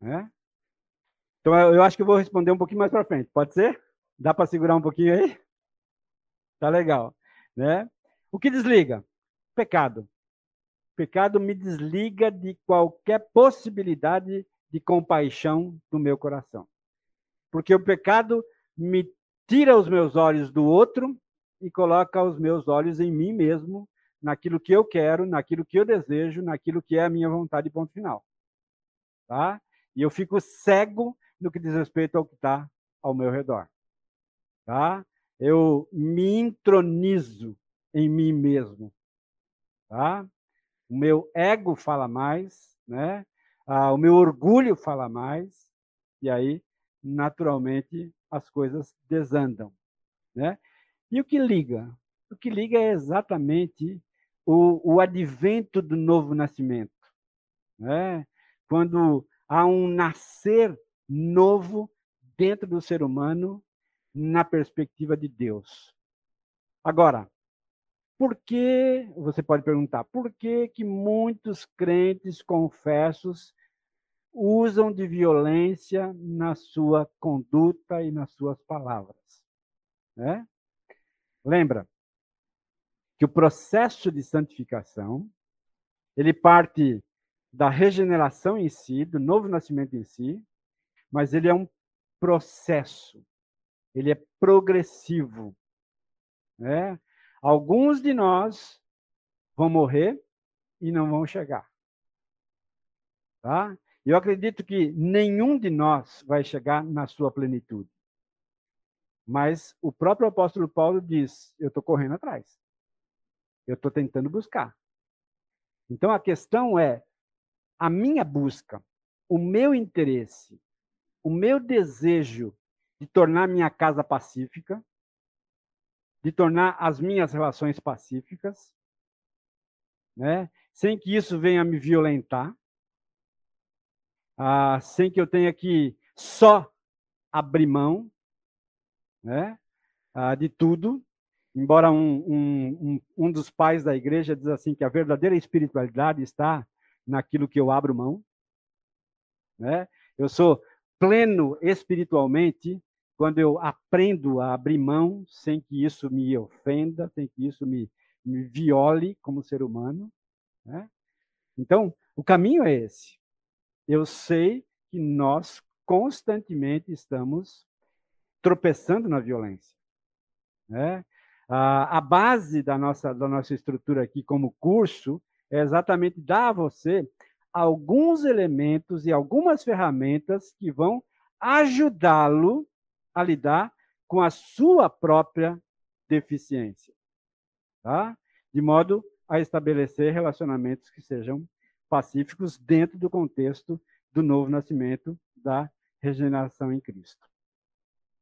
Né? Então, eu acho que eu vou responder um pouquinho mais para frente. Pode ser? Dá para segurar um pouquinho aí? Tá legal. Né? O que desliga? Pecado pecado me desliga de qualquer possibilidade de compaixão do meu coração. Porque o pecado me tira os meus olhos do outro e coloca os meus olhos em mim mesmo, naquilo que eu quero, naquilo que eu desejo, naquilo que é a minha vontade, ponto final. Tá? E eu fico cego no que diz respeito ao que está ao meu redor. Tá? Eu me intronizo em mim mesmo. Tá? o meu ego fala mais, né? Ah, o meu orgulho fala mais, e aí, naturalmente, as coisas desandam. Né? E o que liga? O que liga é exatamente o, o advento do novo nascimento. Né? Quando há um nascer novo dentro do ser humano na perspectiva de Deus. Agora, por que, você pode perguntar, por que, que muitos crentes confessos usam de violência na sua conduta e nas suas palavras? Né? Lembra que o processo de santificação ele parte da regeneração em si, do novo nascimento em si, mas ele é um processo, ele é progressivo. Né? Alguns de nós vão morrer e não vão chegar. Tá? Eu acredito que nenhum de nós vai chegar na sua plenitude. Mas o próprio apóstolo Paulo diz: eu estou correndo atrás. Eu estou tentando buscar. Então a questão é a minha busca, o meu interesse, o meu desejo de tornar minha casa pacífica, de tornar as minhas relações pacíficas, né? sem que isso venha me violentar, ah, sem que eu tenha que só abrir mão né? Ah, de tudo. Embora um, um, um, um dos pais da igreja diz assim que a verdadeira espiritualidade está naquilo que eu abro mão. Né? Eu sou pleno espiritualmente quando eu aprendo a abrir mão sem que isso me ofenda, sem que isso me, me viole como ser humano. Né? Então, o caminho é esse. Eu sei que nós constantemente estamos tropeçando na violência. Né? A, a base da nossa, da nossa estrutura aqui como curso é exatamente dar a você alguns elementos e algumas ferramentas que vão ajudá-lo a lidar com a sua própria deficiência, tá? De modo a estabelecer relacionamentos que sejam pacíficos dentro do contexto do novo nascimento da regeneração em Cristo.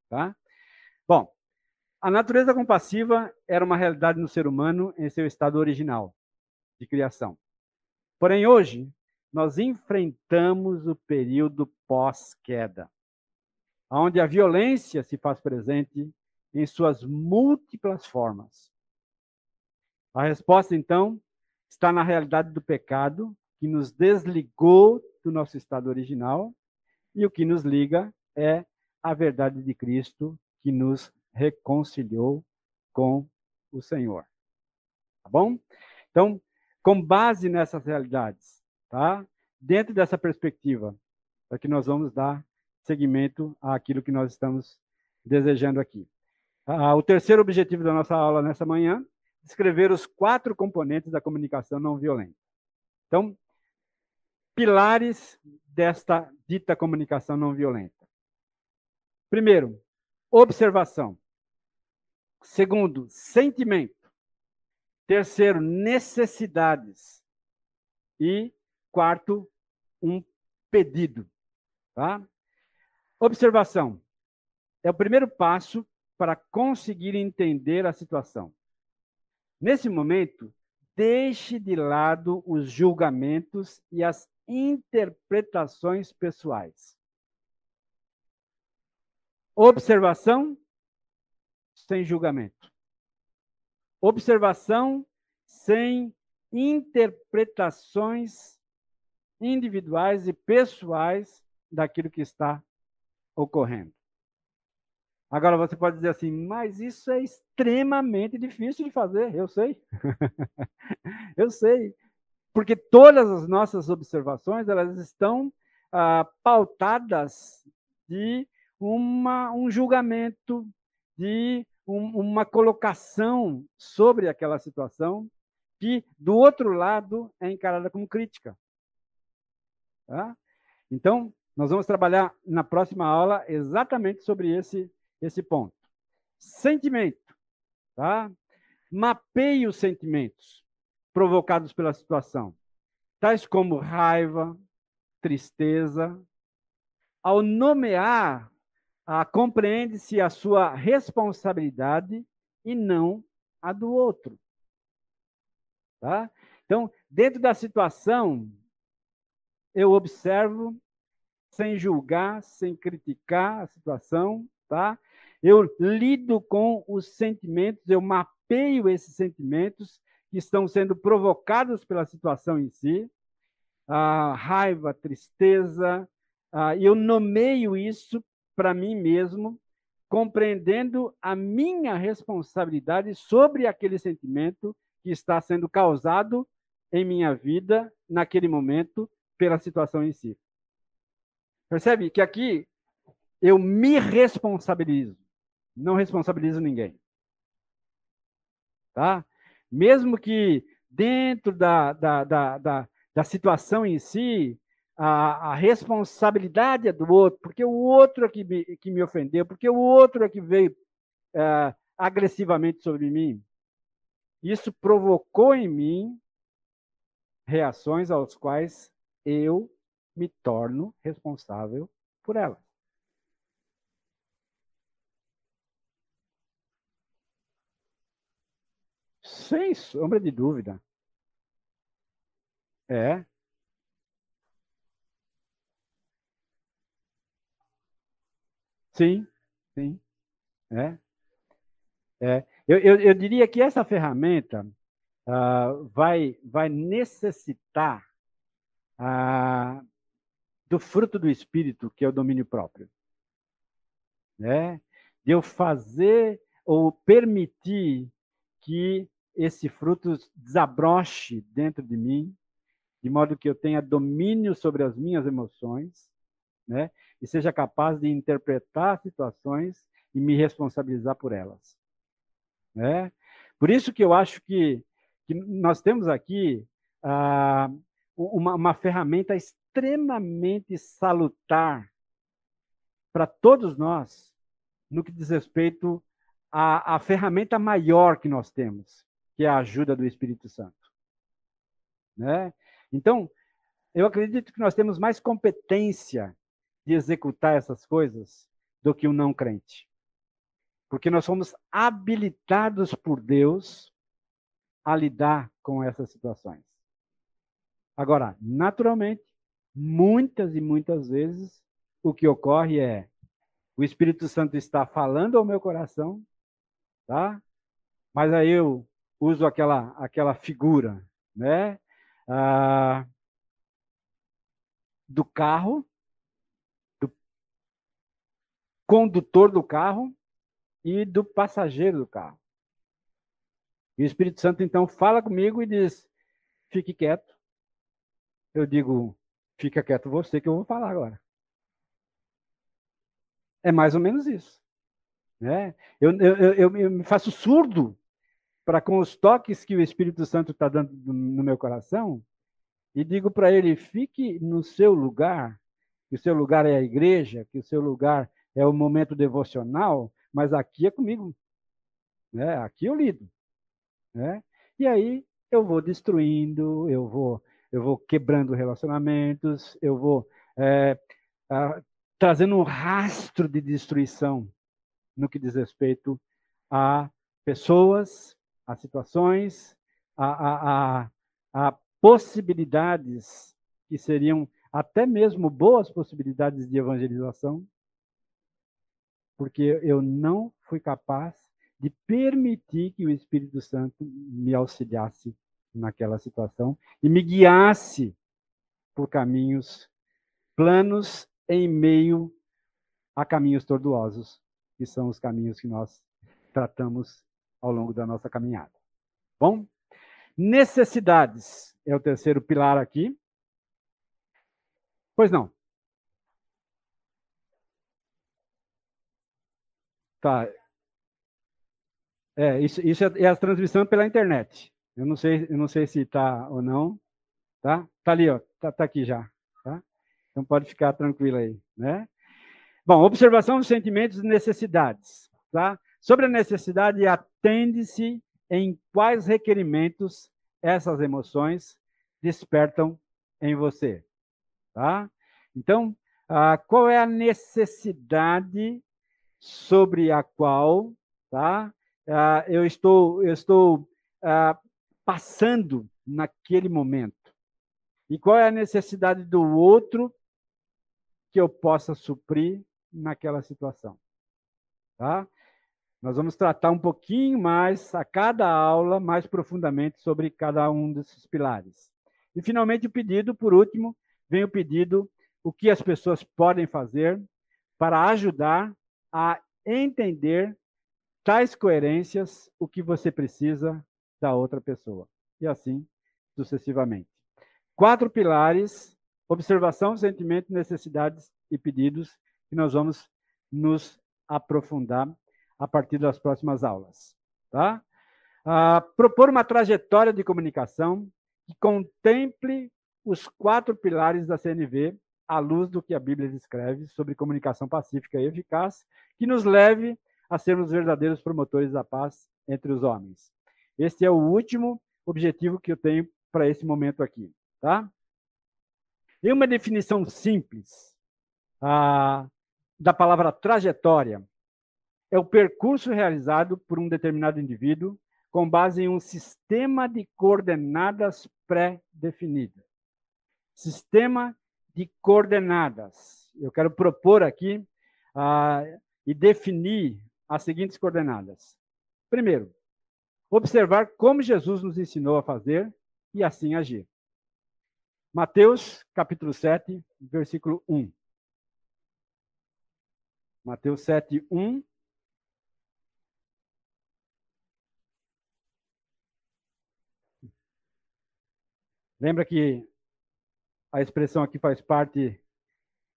Tá? Bom, a natureza compassiva era uma realidade no ser humano em seu estado original de criação. Porém, hoje, nós enfrentamos o período pós-queda onde a violência se faz presente em suas múltiplas formas. A resposta, então, está na realidade do pecado, que nos desligou do nosso estado original, e o que nos liga é a verdade de Cristo, que nos reconciliou com o Senhor. Tá bom? Então, com base nessas realidades, tá? Dentro dessa perspectiva, é que nós vamos dar seguimento àquilo que nós estamos desejando aqui. Ah, o terceiro objetivo da nossa aula nessa manhã descrever os quatro componentes da comunicação não violenta. Então, pilares desta dita comunicação não violenta. Primeiro, observação. Segundo, sentimento. Terceiro, necessidades. E quarto, um pedido. Tá? Observação é o primeiro passo para conseguir entender a situação. Nesse momento, deixe de lado os julgamentos e as interpretações pessoais. Observação sem julgamento. Observação sem interpretações individuais e pessoais daquilo que está ocorrendo. Agora você pode dizer assim, mas isso é extremamente difícil de fazer, eu sei. eu sei. Porque todas as nossas observações, elas estão ah, pautadas de uma, um julgamento, de um, uma colocação sobre aquela situação que, do outro lado, é encarada como crítica. Tá? Então, nós vamos trabalhar na próxima aula exatamente sobre esse, esse ponto. Sentimento. Tá? Mapeie os sentimentos provocados pela situação, tais como raiva, tristeza. Ao nomear, ah, compreende-se a sua responsabilidade e não a do outro. Tá? Então, dentro da situação, eu observo sem julgar, sem criticar a situação, tá? Eu lido com os sentimentos, eu mapeio esses sentimentos que estão sendo provocados pela situação em si, a raiva, a tristeza, eu nomeio isso para mim mesmo, compreendendo a minha responsabilidade sobre aquele sentimento que está sendo causado em minha vida naquele momento pela situação em si. Percebe que aqui eu me responsabilizo, não responsabilizo ninguém. Tá? Mesmo que dentro da, da, da, da, da situação em si, a, a, responsabilidade é do outro, porque o outro é que me, que me ofendeu, porque o outro é que veio é, agressivamente sobre mim. Isso provocou em mim reações aos quais eu me torno responsável por ela. Sem sombra de dúvida. É. Sim, sim. É. É. Eu, eu, eu diria que essa ferramenta uh, vai, vai necessitar uh, do fruto do Espírito, que é o domínio próprio. Né? De eu fazer ou permitir que esse fruto desabroche dentro de mim, de modo que eu tenha domínio sobre as minhas emoções, né? E seja capaz de interpretar situações e me responsabilizar por elas, né? Por isso que eu acho que, que nós temos aqui ah, uma, uma ferramenta extremamente salutar para todos nós no que diz respeito à, à ferramenta maior que nós temos, que é a ajuda do Espírito Santo. Né? Então, eu acredito que nós temos mais competência de executar essas coisas do que o um não crente. Porque nós somos habilitados por Deus a lidar com essas situações. Agora, naturalmente, muitas e muitas vezes, o que ocorre é o Espírito Santo está falando ao meu coração, tá? Mas aí eu uso aquela aquela figura, né? Ah, do carro, do condutor do carro e do passageiro do carro. E o Espírito Santo então fala comigo e diz: fique quieto. Eu digo: Fica quieto você que eu vou falar agora. É mais ou menos isso. Né? Eu, eu, eu, eu me faço surdo para com os toques que o Espírito Santo está dando no meu coração e digo para ele: fique no seu lugar, que o seu lugar é a igreja, que o seu lugar é o momento devocional, mas aqui é comigo. Né? Aqui eu lido. Né? E aí eu vou destruindo, eu vou, eu vou quebrando relacionamentos, eu vou é, a, trazendo um rastro de destruição no que diz respeito a pessoas, a situações, a, a, a, a possibilidades que seriam até mesmo boas possibilidades de evangelização, porque eu não fui capaz de permitir que o Espírito Santo me auxiliasse naquela situação e me guiasse por caminhos planos em meio a caminhos tortuosos, que são os caminhos que nós tratamos ao longo da nossa caminhada. Bom, necessidades é o terceiro pilar aqui. Pois não. Tá. É, isso, isso é, é a transmissão pela internet. Eu não sei, eu não sei se está ou não. Tá? Tá ali, ó. Tá, tá aqui já. Tá? Então pode ficar tranquilo aí, né? Bom, observação dos sentimentos e necessidades, tá? Sobre a necessidade, atende-se em quais requerimentos essas emoções despertam em você, tá? Então, ah, qual é a necessidade sobre a qual, tá? Ah, eu estou, eu estou ah, passando naquele momento? E qual é a necessidade do outro que eu possa suprir naquela situação? Tá? Nós vamos tratar um pouquinho mais a cada aula, mais profundamente sobre cada um desses pilares. E finalmente o pedido, por último, vem o pedido o que as pessoas podem fazer para ajudar a entender tais coerências, o que você precisa da outra pessoa. E assim sucessivamente. Quatro pilares: observação, sentimento, necessidades e pedidos, que nós vamos nos aprofundar a partir das próximas aulas. Tá? Ah, propor uma trajetória de comunicação que contemple os quatro pilares da CNV à luz do que a Bíblia descreve sobre comunicação pacífica e eficaz, que nos leve a sermos verdadeiros promotores da paz entre os homens. Este é o último objetivo que eu tenho para esse momento aqui, tá? E uma definição simples ah, da palavra trajetória é o percurso realizado por um determinado indivíduo com base em um sistema de coordenadas pré-definidas. Sistema de coordenadas. Eu quero propor aqui ah, e definir as seguintes coordenadas. Primeiro, observar como Jesus nos ensinou a fazer e assim agir. Mateus, capítulo 7, versículo 1. Mateus 7, 1 Lembra que a expressão aqui faz parte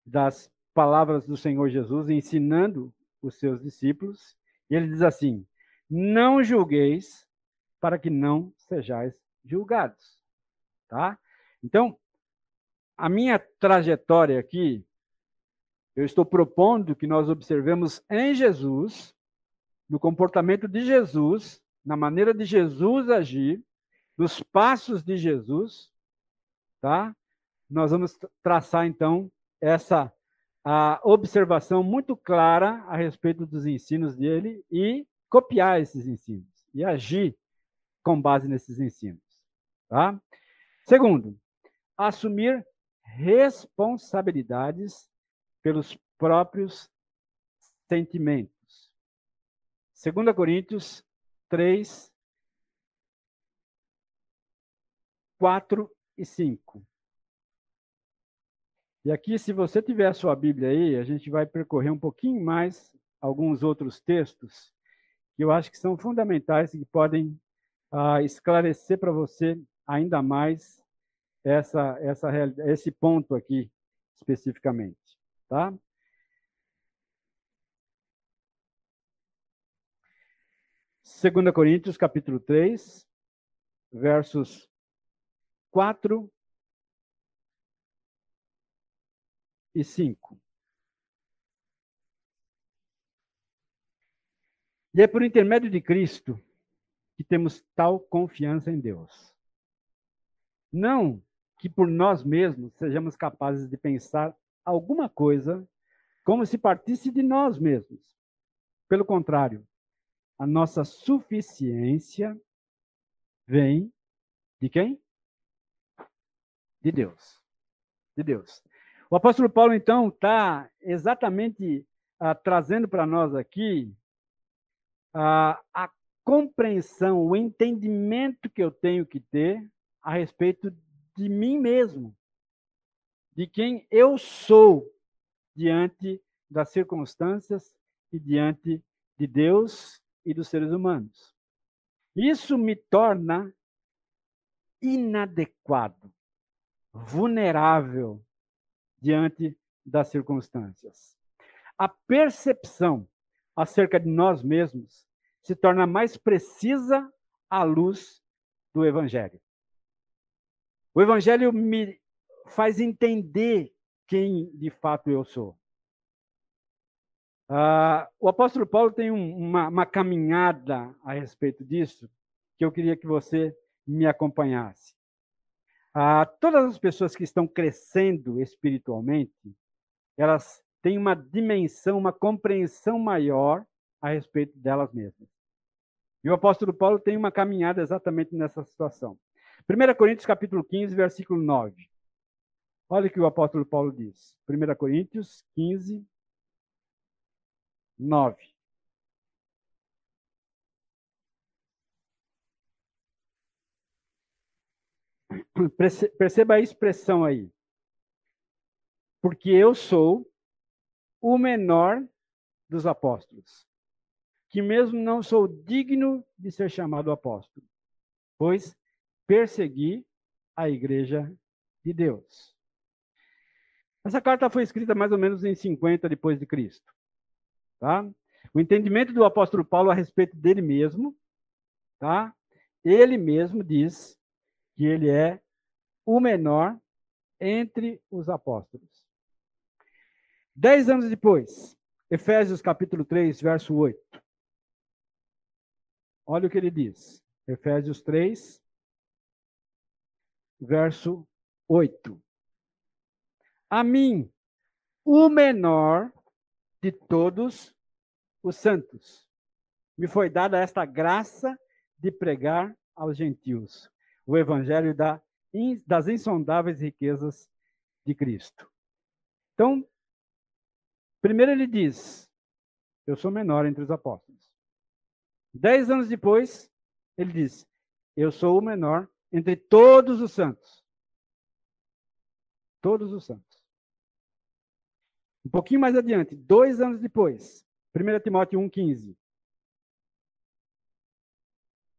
das palavras do Senhor Jesus ensinando os seus discípulos, e ele diz assim: Não julgueis para que não sejais julgados. Tá? Então, a minha trajetória aqui, eu estou propondo que nós observemos em Jesus, no comportamento de Jesus, na maneira de Jesus agir, nos passos de Jesus, tá? Nós vamos traçar então essa a observação muito clara a respeito dos ensinos dele e copiar esses ensinos e agir com base nesses ensinos, tá? Segundo, assumir responsabilidades pelos próprios sentimentos. 2 Coríntios 3, 4 e 5. E aqui, se você tiver a sua Bíblia aí, a gente vai percorrer um pouquinho mais alguns outros textos que eu acho que são fundamentais e que podem ah, esclarecer para você ainda mais essa, essa, esse ponto aqui especificamente, tá? 2 Coríntios, capítulo 3, versos 4 e 5. E é por intermédio de Cristo que temos tal confiança em Deus. Não que por nós mesmos sejamos capazes de pensar alguma coisa como se partisse de nós mesmos. Pelo contrário, a nossa suficiência vem de quem? De Deus. De Deus. O apóstolo Paulo, então, está exatamente ah, trazendo para nós aqui ah, a compreensão, o entendimento que eu tenho que ter a respeito de mim mesmo, de quem eu sou diante das circunstâncias e diante de Deus e dos seres humanos. Isso me torna inadequado, vulnerável diante das circunstâncias. A percepção acerca de nós mesmos se torna mais precisa à luz do Evangelho. O Evangelho me faz entender quem de fato eu sou. Uh, o apóstolo Paulo tem um, uma, uma caminhada a respeito disso que eu queria que você me acompanhasse. Todas as pessoas que estão crescendo espiritualmente, elas têm uma dimensão, uma compreensão maior a respeito delas mesmas. E o apóstolo Paulo tem uma caminhada exatamente nessa situação. 1 Coríntios capítulo 15, versículo 9. Olha o que o apóstolo Paulo diz. 1 Coríntios 15, 9. Perceba a expressão aí. Porque eu sou o menor dos apóstolos, que mesmo não sou digno de ser chamado apóstolo, pois persegui a igreja de Deus. Essa carta foi escrita mais ou menos em 50 depois de Cristo. Tá? O entendimento do apóstolo Paulo a respeito dele mesmo, tá? Ele mesmo diz que ele é o menor entre os apóstolos. Dez anos depois, Efésios capítulo 3, verso 8. Olha o que ele diz. Efésios 3, verso 8. A mim, o menor de todos os santos. Me foi dada esta graça de pregar aos gentios o evangelho da, das insondáveis riquezas de Cristo. Então, primeiro ele diz: Eu sou menor entre os apóstolos. Dez anos depois, ele diz: Eu sou o menor entre todos os santos. Todos os santos. Um pouquinho mais adiante, dois anos depois, 1 Timóteo 1,15.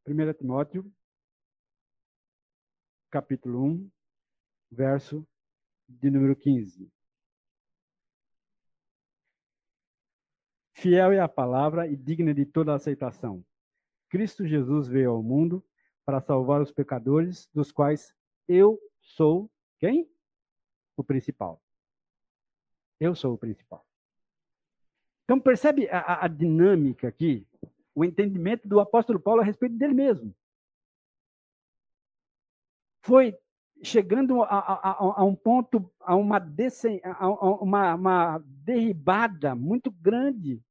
1 Timóteo, capítulo 1, verso de número 15. Fiel é a palavra e digna de toda aceitação. Cristo Jesus veio ao mundo para salvar os pecadores, dos quais eu sou quem? O principal. Eu sou o principal. Então, percebe a, a dinâmica aqui, o entendimento do apóstolo Paulo a respeito dele mesmo. Foi chegando a, a, a, um ponto, a uma, descen, a uma, uma derribada muito grande.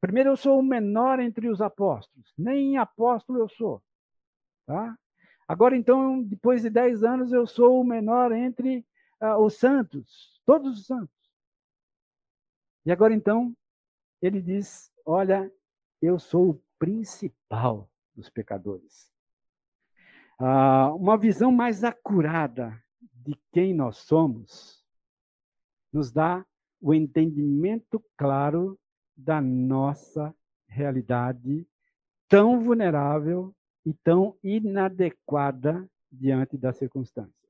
Primeiro, eu sou o menor entre os apóstolos. Nem apóstolo eu sou. Tá? Agora, então, depois de dez anos, eu sou o menor entre uh, os santos. Todos os santos. E agora então, ele diz: Olha, eu sou o principal dos pecadores. Ah, uma visão mais acurada de quem nós somos nos dá o entendimento claro da nossa realidade tão vulnerável e tão inadequada diante das circunstâncias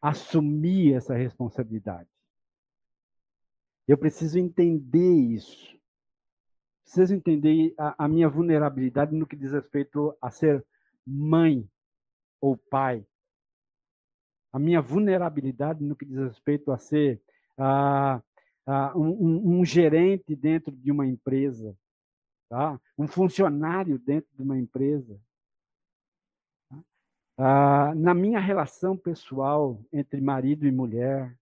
assumir essa responsabilidade. Eu preciso entender isso. preciso entender a, a minha vulnerabilidade no que diz respeito a ser mãe ou pai. A minha vulnerabilidade no que diz respeito a ser uh, uh, um, um, gerente dentro de uma empresa, tá? um funcionário dentro de uma empresa. Uh, na minha relação pessoal entre marido e mulher,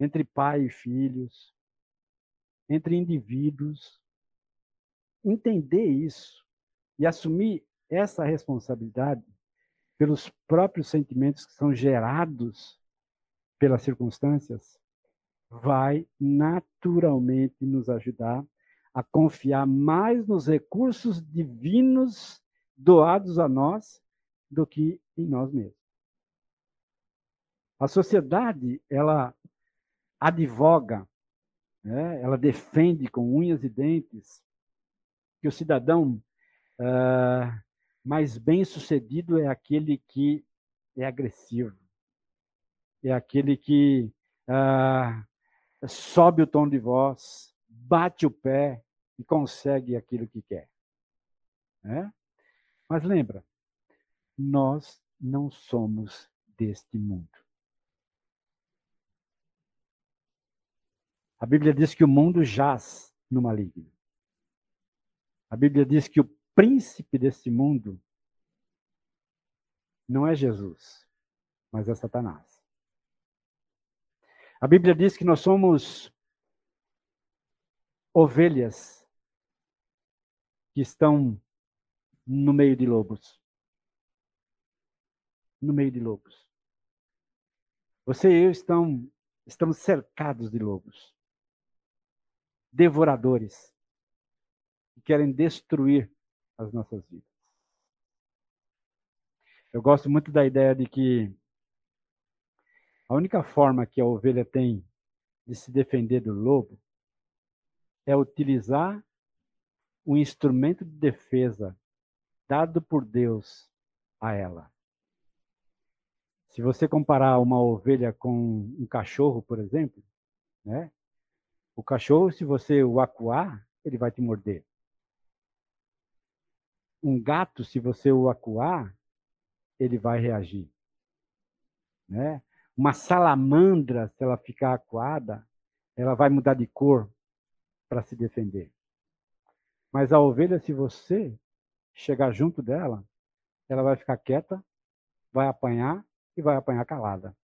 entre pai e filhos, entre indivíduos. Entender isso e assumir essa responsabilidade pelos próprios sentimentos que são gerados pelas circunstâncias vai naturalmente nos ajudar a confiar mais nos recursos divinos doados a nós do que em nós mesmos. A sociedade, ela advoga, né, ela defende com unhas e dentes que o cidadão uh, mais bem sucedido é aquele que é agressivo, é aquele que uh, sobe o tom de voz, bate o pé e consegue aquilo que quer. Né? Mas lembra, nós não somos deste mundo. A Bíblia diz que o mundo jaz no maligno. A Bíblia diz que o príncipe desse mundo não é Jesus, mas é Satanás. A Bíblia diz que nós somos ovelhas que estão no meio de lobos. No meio de lobos. Você e eu estão, estamos cercados de lobos devoradores que querem destruir as nossas vidas. Eu gosto muito da ideia de que a única forma que a ovelha tem de se defender do lobo é utilizar o instrumento de defesa dado por Deus a ela. Se você comparar uma ovelha com um cachorro, por exemplo, né? O cachorro, se você o acuar, ele vai te morder. Um gato, se você o acuar, ele vai reagir. Né? Uma salamandra, se ela ficar acuada, ela vai mudar de cor para se defender. Mas a ovelha, se você chegar junto dela, ela vai ficar quieta, vai apanhar e vai apanhar calada.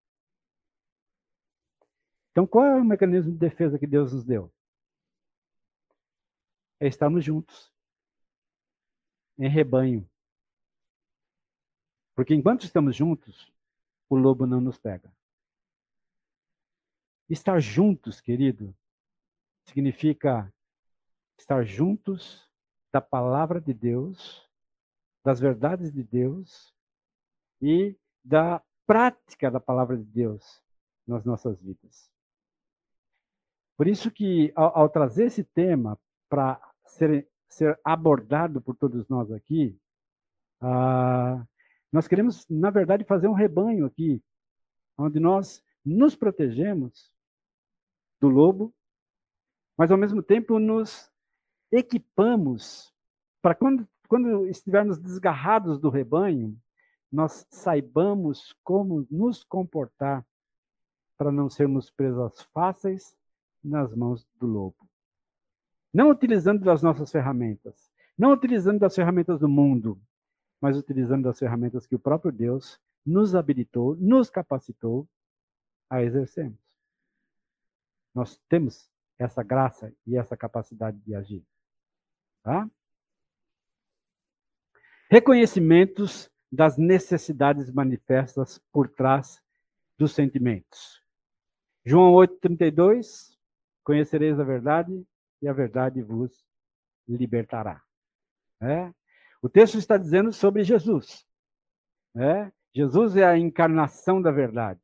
Então, qual é o mecanismo de defesa que Deus nos deu? É estarmos juntos, em rebanho. Porque enquanto estamos juntos, o lobo não nos pega. Estar juntos, querido, significa estar juntos da palavra de Deus, das verdades de Deus e da prática da palavra de Deus nas nossas vidas. Por isso que, ao, ao trazer esse tema para ser, ser abordado por todos nós aqui, ah, nós queremos, na verdade, fazer um rebanho aqui, onde nós nos protegemos do lobo, mas ao mesmo tempo nos equipamos para quando, quando estivermos desgarrados do rebanho, nós saibamos como nos comportar para não sermos presas fáceis nas mãos do lobo. Não utilizando das nossas ferramentas, não utilizando das ferramentas do mundo, mas utilizando das ferramentas que o próprio Deus nos habilitou, nos capacitou a exercermos. Nós temos essa graça e essa capacidade de agir. Tá? Reconhecimentos das necessidades manifestas por trás dos sentimentos. João 8,32 Conhecereis a verdade e a verdade vos libertará. É? O texto está dizendo sobre Jesus. É? Jesus é a encarnação da verdade.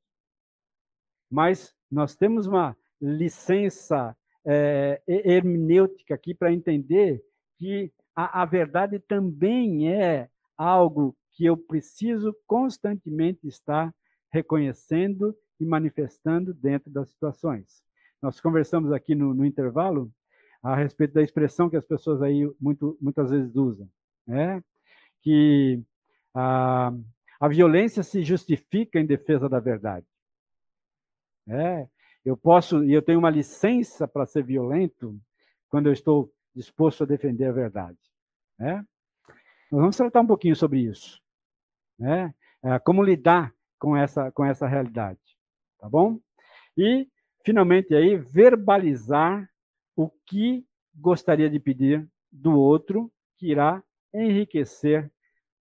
Mas nós temos uma licença é, hermenêutica aqui para entender que a, a verdade também é algo que eu preciso constantemente estar reconhecendo e manifestando dentro das situações nós conversamos aqui no, no intervalo, a respeito da expressão que as pessoas aí muito, muitas vezes usam, né? que a, a violência se justifica em defesa da verdade. É, eu posso, e eu tenho uma licença para ser violento quando eu estou disposto a defender a verdade. Né? Nós vamos tratar um pouquinho sobre isso. Né? É, como lidar com essa, com essa realidade. Tá bom? E, finalmente, aí, verbalizar o que gostaria de pedir do outro que irá enriquecer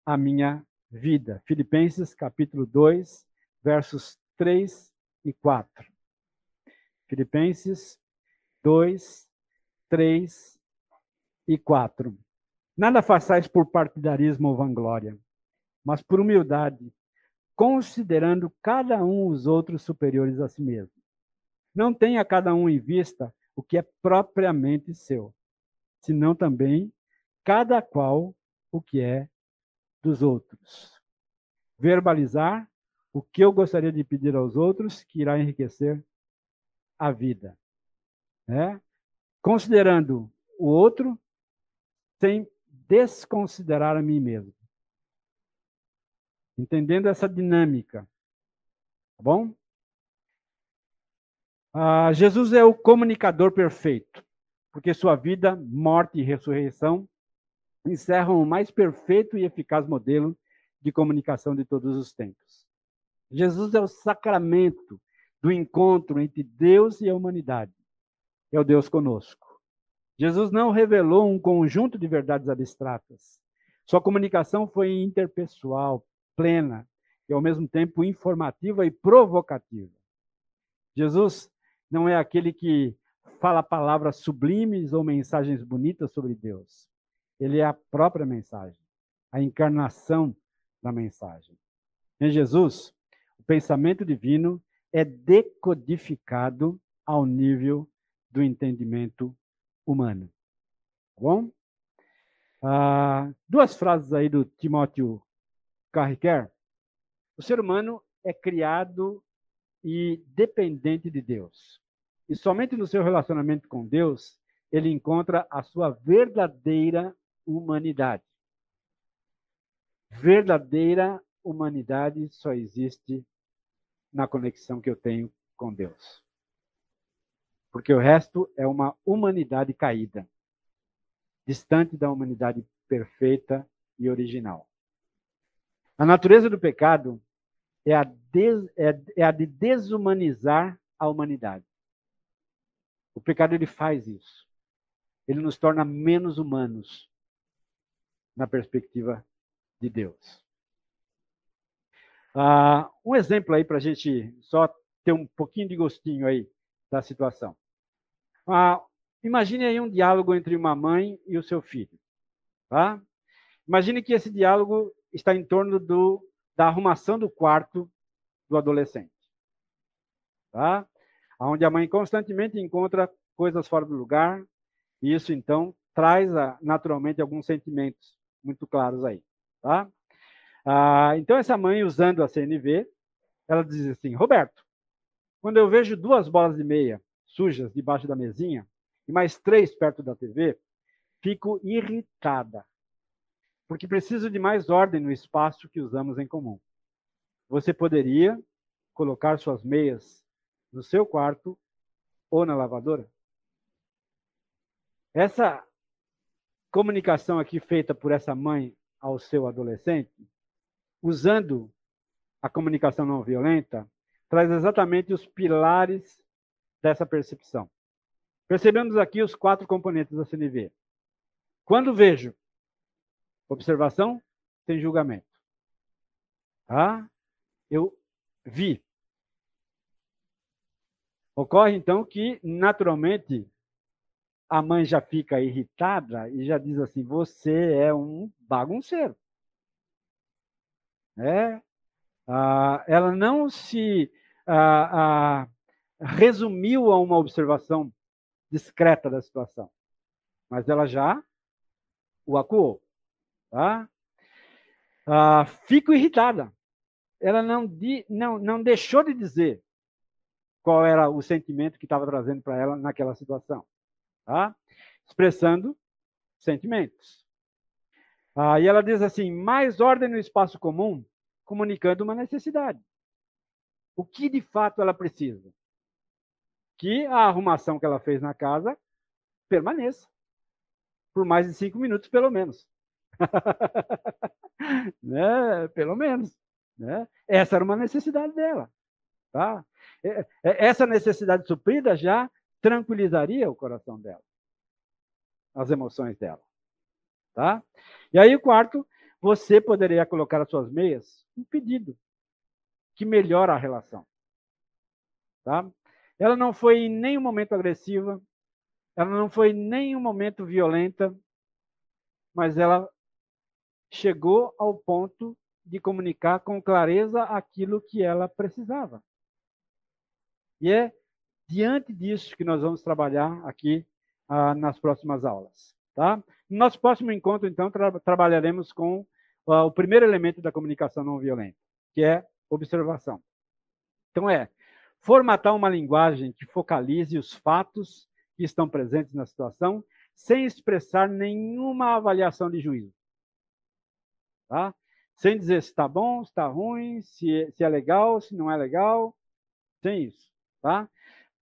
a minha vida. Filipenses capítulo 2, versos 3 e 4. Filipenses 2, 3 e 4. Nada façais por partidarismo ou vanglória, mas por humildade, considerando cada um os outros superiores a si mesmo. Não tenha cada um em vista o que é propriamente seu, senão também cada qual o que é dos outros. Verbalizar o que eu gostaria de pedir aos outros que irá enriquecer a vida. Né? Considerando o outro sem desconsiderar a mim mesmo. Entendendo essa dinâmica. Tá bom? Ah, Jesus é o comunicador perfeito, porque sua vida, morte e ressurreição encerram o mais perfeito e eficaz modelo de comunicação de todos os tempos. Jesus é o sacramento do encontro entre Deus e a humanidade. É o Deus conosco. Jesus não revelou um conjunto de verdades abstratas. Sua comunicação foi interpessoal, plena e ao mesmo tempo informativa e provocativa. Jesus não é aquele que fala palavras sublimes ou mensagens bonitas sobre Deus. Ele é a própria mensagem, a encarnação da mensagem. Em Jesus, o pensamento divino é decodificado ao nível do entendimento humano. Bom? Ah, duas frases aí do Timóteo Carriquer. O ser humano é criado e dependente de Deus. E somente no seu relacionamento com Deus ele encontra a sua verdadeira humanidade. Verdadeira humanidade só existe na conexão que eu tenho com Deus. Porque o resto é uma humanidade caída, distante da humanidade perfeita e original. A natureza do pecado é a, des, é, é a de desumanizar a humanidade. O pecado ele faz isso. Ele nos torna menos humanos na perspectiva de Deus. Uh, um exemplo aí para a gente só ter um pouquinho de gostinho aí da situação. Uh, imagine aí um diálogo entre uma mãe e o seu filho. Tá? Imagine que esse diálogo está em torno do, da arrumação do quarto do adolescente. Tá? Onde a mãe constantemente encontra coisas fora do lugar, e isso então traz naturalmente alguns sentimentos muito claros aí. Tá? Ah, então, essa mãe, usando a CNV, ela diz assim: Roberto, quando eu vejo duas bolas de meia sujas debaixo da mesinha e mais três perto da TV, fico irritada, porque preciso de mais ordem no espaço que usamos em comum. Você poderia colocar suas meias no seu quarto ou na lavadora? Essa comunicação aqui feita por essa mãe ao seu adolescente, usando a comunicação não violenta, traz exatamente os pilares dessa percepção. Percebemos aqui os quatro componentes da CNV. Quando vejo observação, tem julgamento. Tá? Eu vi. Ocorre então que, naturalmente, a mãe já fica irritada e já diz assim: você é um bagunceiro. É, ah, ela não se ah, ah, resumiu a uma observação discreta da situação, mas ela já o acuou. Tá? Ah, fico irritada. Ela não, di, não, não deixou de dizer qual era o sentimento que estava trazendo para ela naquela situação. tá? expressando sentimentos. Ah, e ela diz assim: mais ordem no espaço comum, comunicando uma necessidade. O que de fato ela precisa? Que a arrumação que ela fez na casa permaneça. Por mais de cinco minutos, pelo menos. né? Pelo menos. Né? Essa era uma necessidade dela. Tá? Essa necessidade suprida já tranquilizaria o coração dela, as emoções dela. Tá? E aí, o quarto, você poderia colocar as suas meias um pedido que melhora a relação. Tá? Ela não foi em nenhum momento agressiva, ela não foi em nenhum momento violenta, mas ela chegou ao ponto de comunicar com clareza aquilo que ela precisava. E é diante disso que nós vamos trabalhar aqui ah, nas próximas aulas. Tá? No nosso próximo encontro, então, tra trabalharemos com ah, o primeiro elemento da comunicação não violenta, que é observação. Então, é formatar uma linguagem que focalize os fatos que estão presentes na situação, sem expressar nenhuma avaliação de juízo. Tá? Sem dizer se está bom, se está ruim, se, se é legal, se não é legal, sem isso. Tá?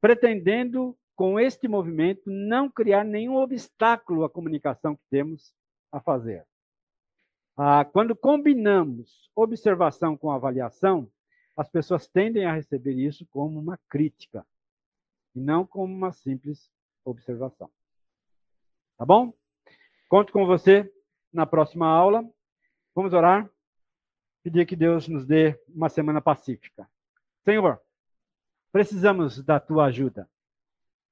Pretendendo, com este movimento, não criar nenhum obstáculo à comunicação que temos a fazer. Ah, quando combinamos observação com avaliação, as pessoas tendem a receber isso como uma crítica e não como uma simples observação. Tá bom? Conto com você na próxima aula. Vamos orar. Pedir que Deus nos dê uma semana pacífica. Senhor, precisamos da tua ajuda.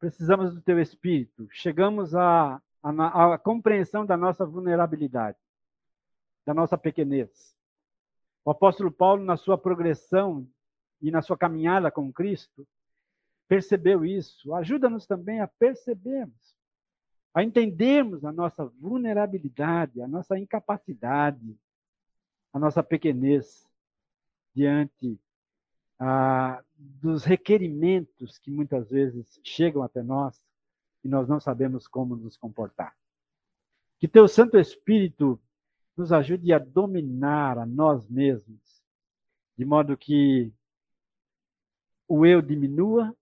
Precisamos do teu espírito. Chegamos à, à, compreensão da nossa vulnerabilidade da nossa pequenez. O apóstolo Paulo, na sua progressão e na sua caminhada com Cristo, percebeu isso. Ajuda-nos também a percebermos, a entendermos a nossa vulnerabilidade, a nossa incapacidade, a nossa pequenez diante ah, dos requerimentos que muitas vezes chegam até nós e nós não sabemos como nos comportar. Que teu Santo Espírito nos ajude a dominar a nós mesmos, de modo que o eu diminua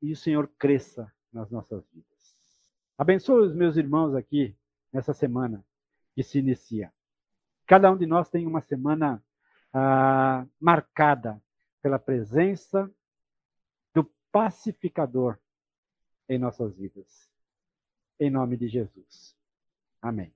e o Senhor cresça nas nossas vidas. Abençoe os meus irmãos aqui nessa semana que se inicia. Cada um de nós tem uma semana ah, marcada pela presença do pacificador em nossas vidas. Em nome de Jesus. Amém.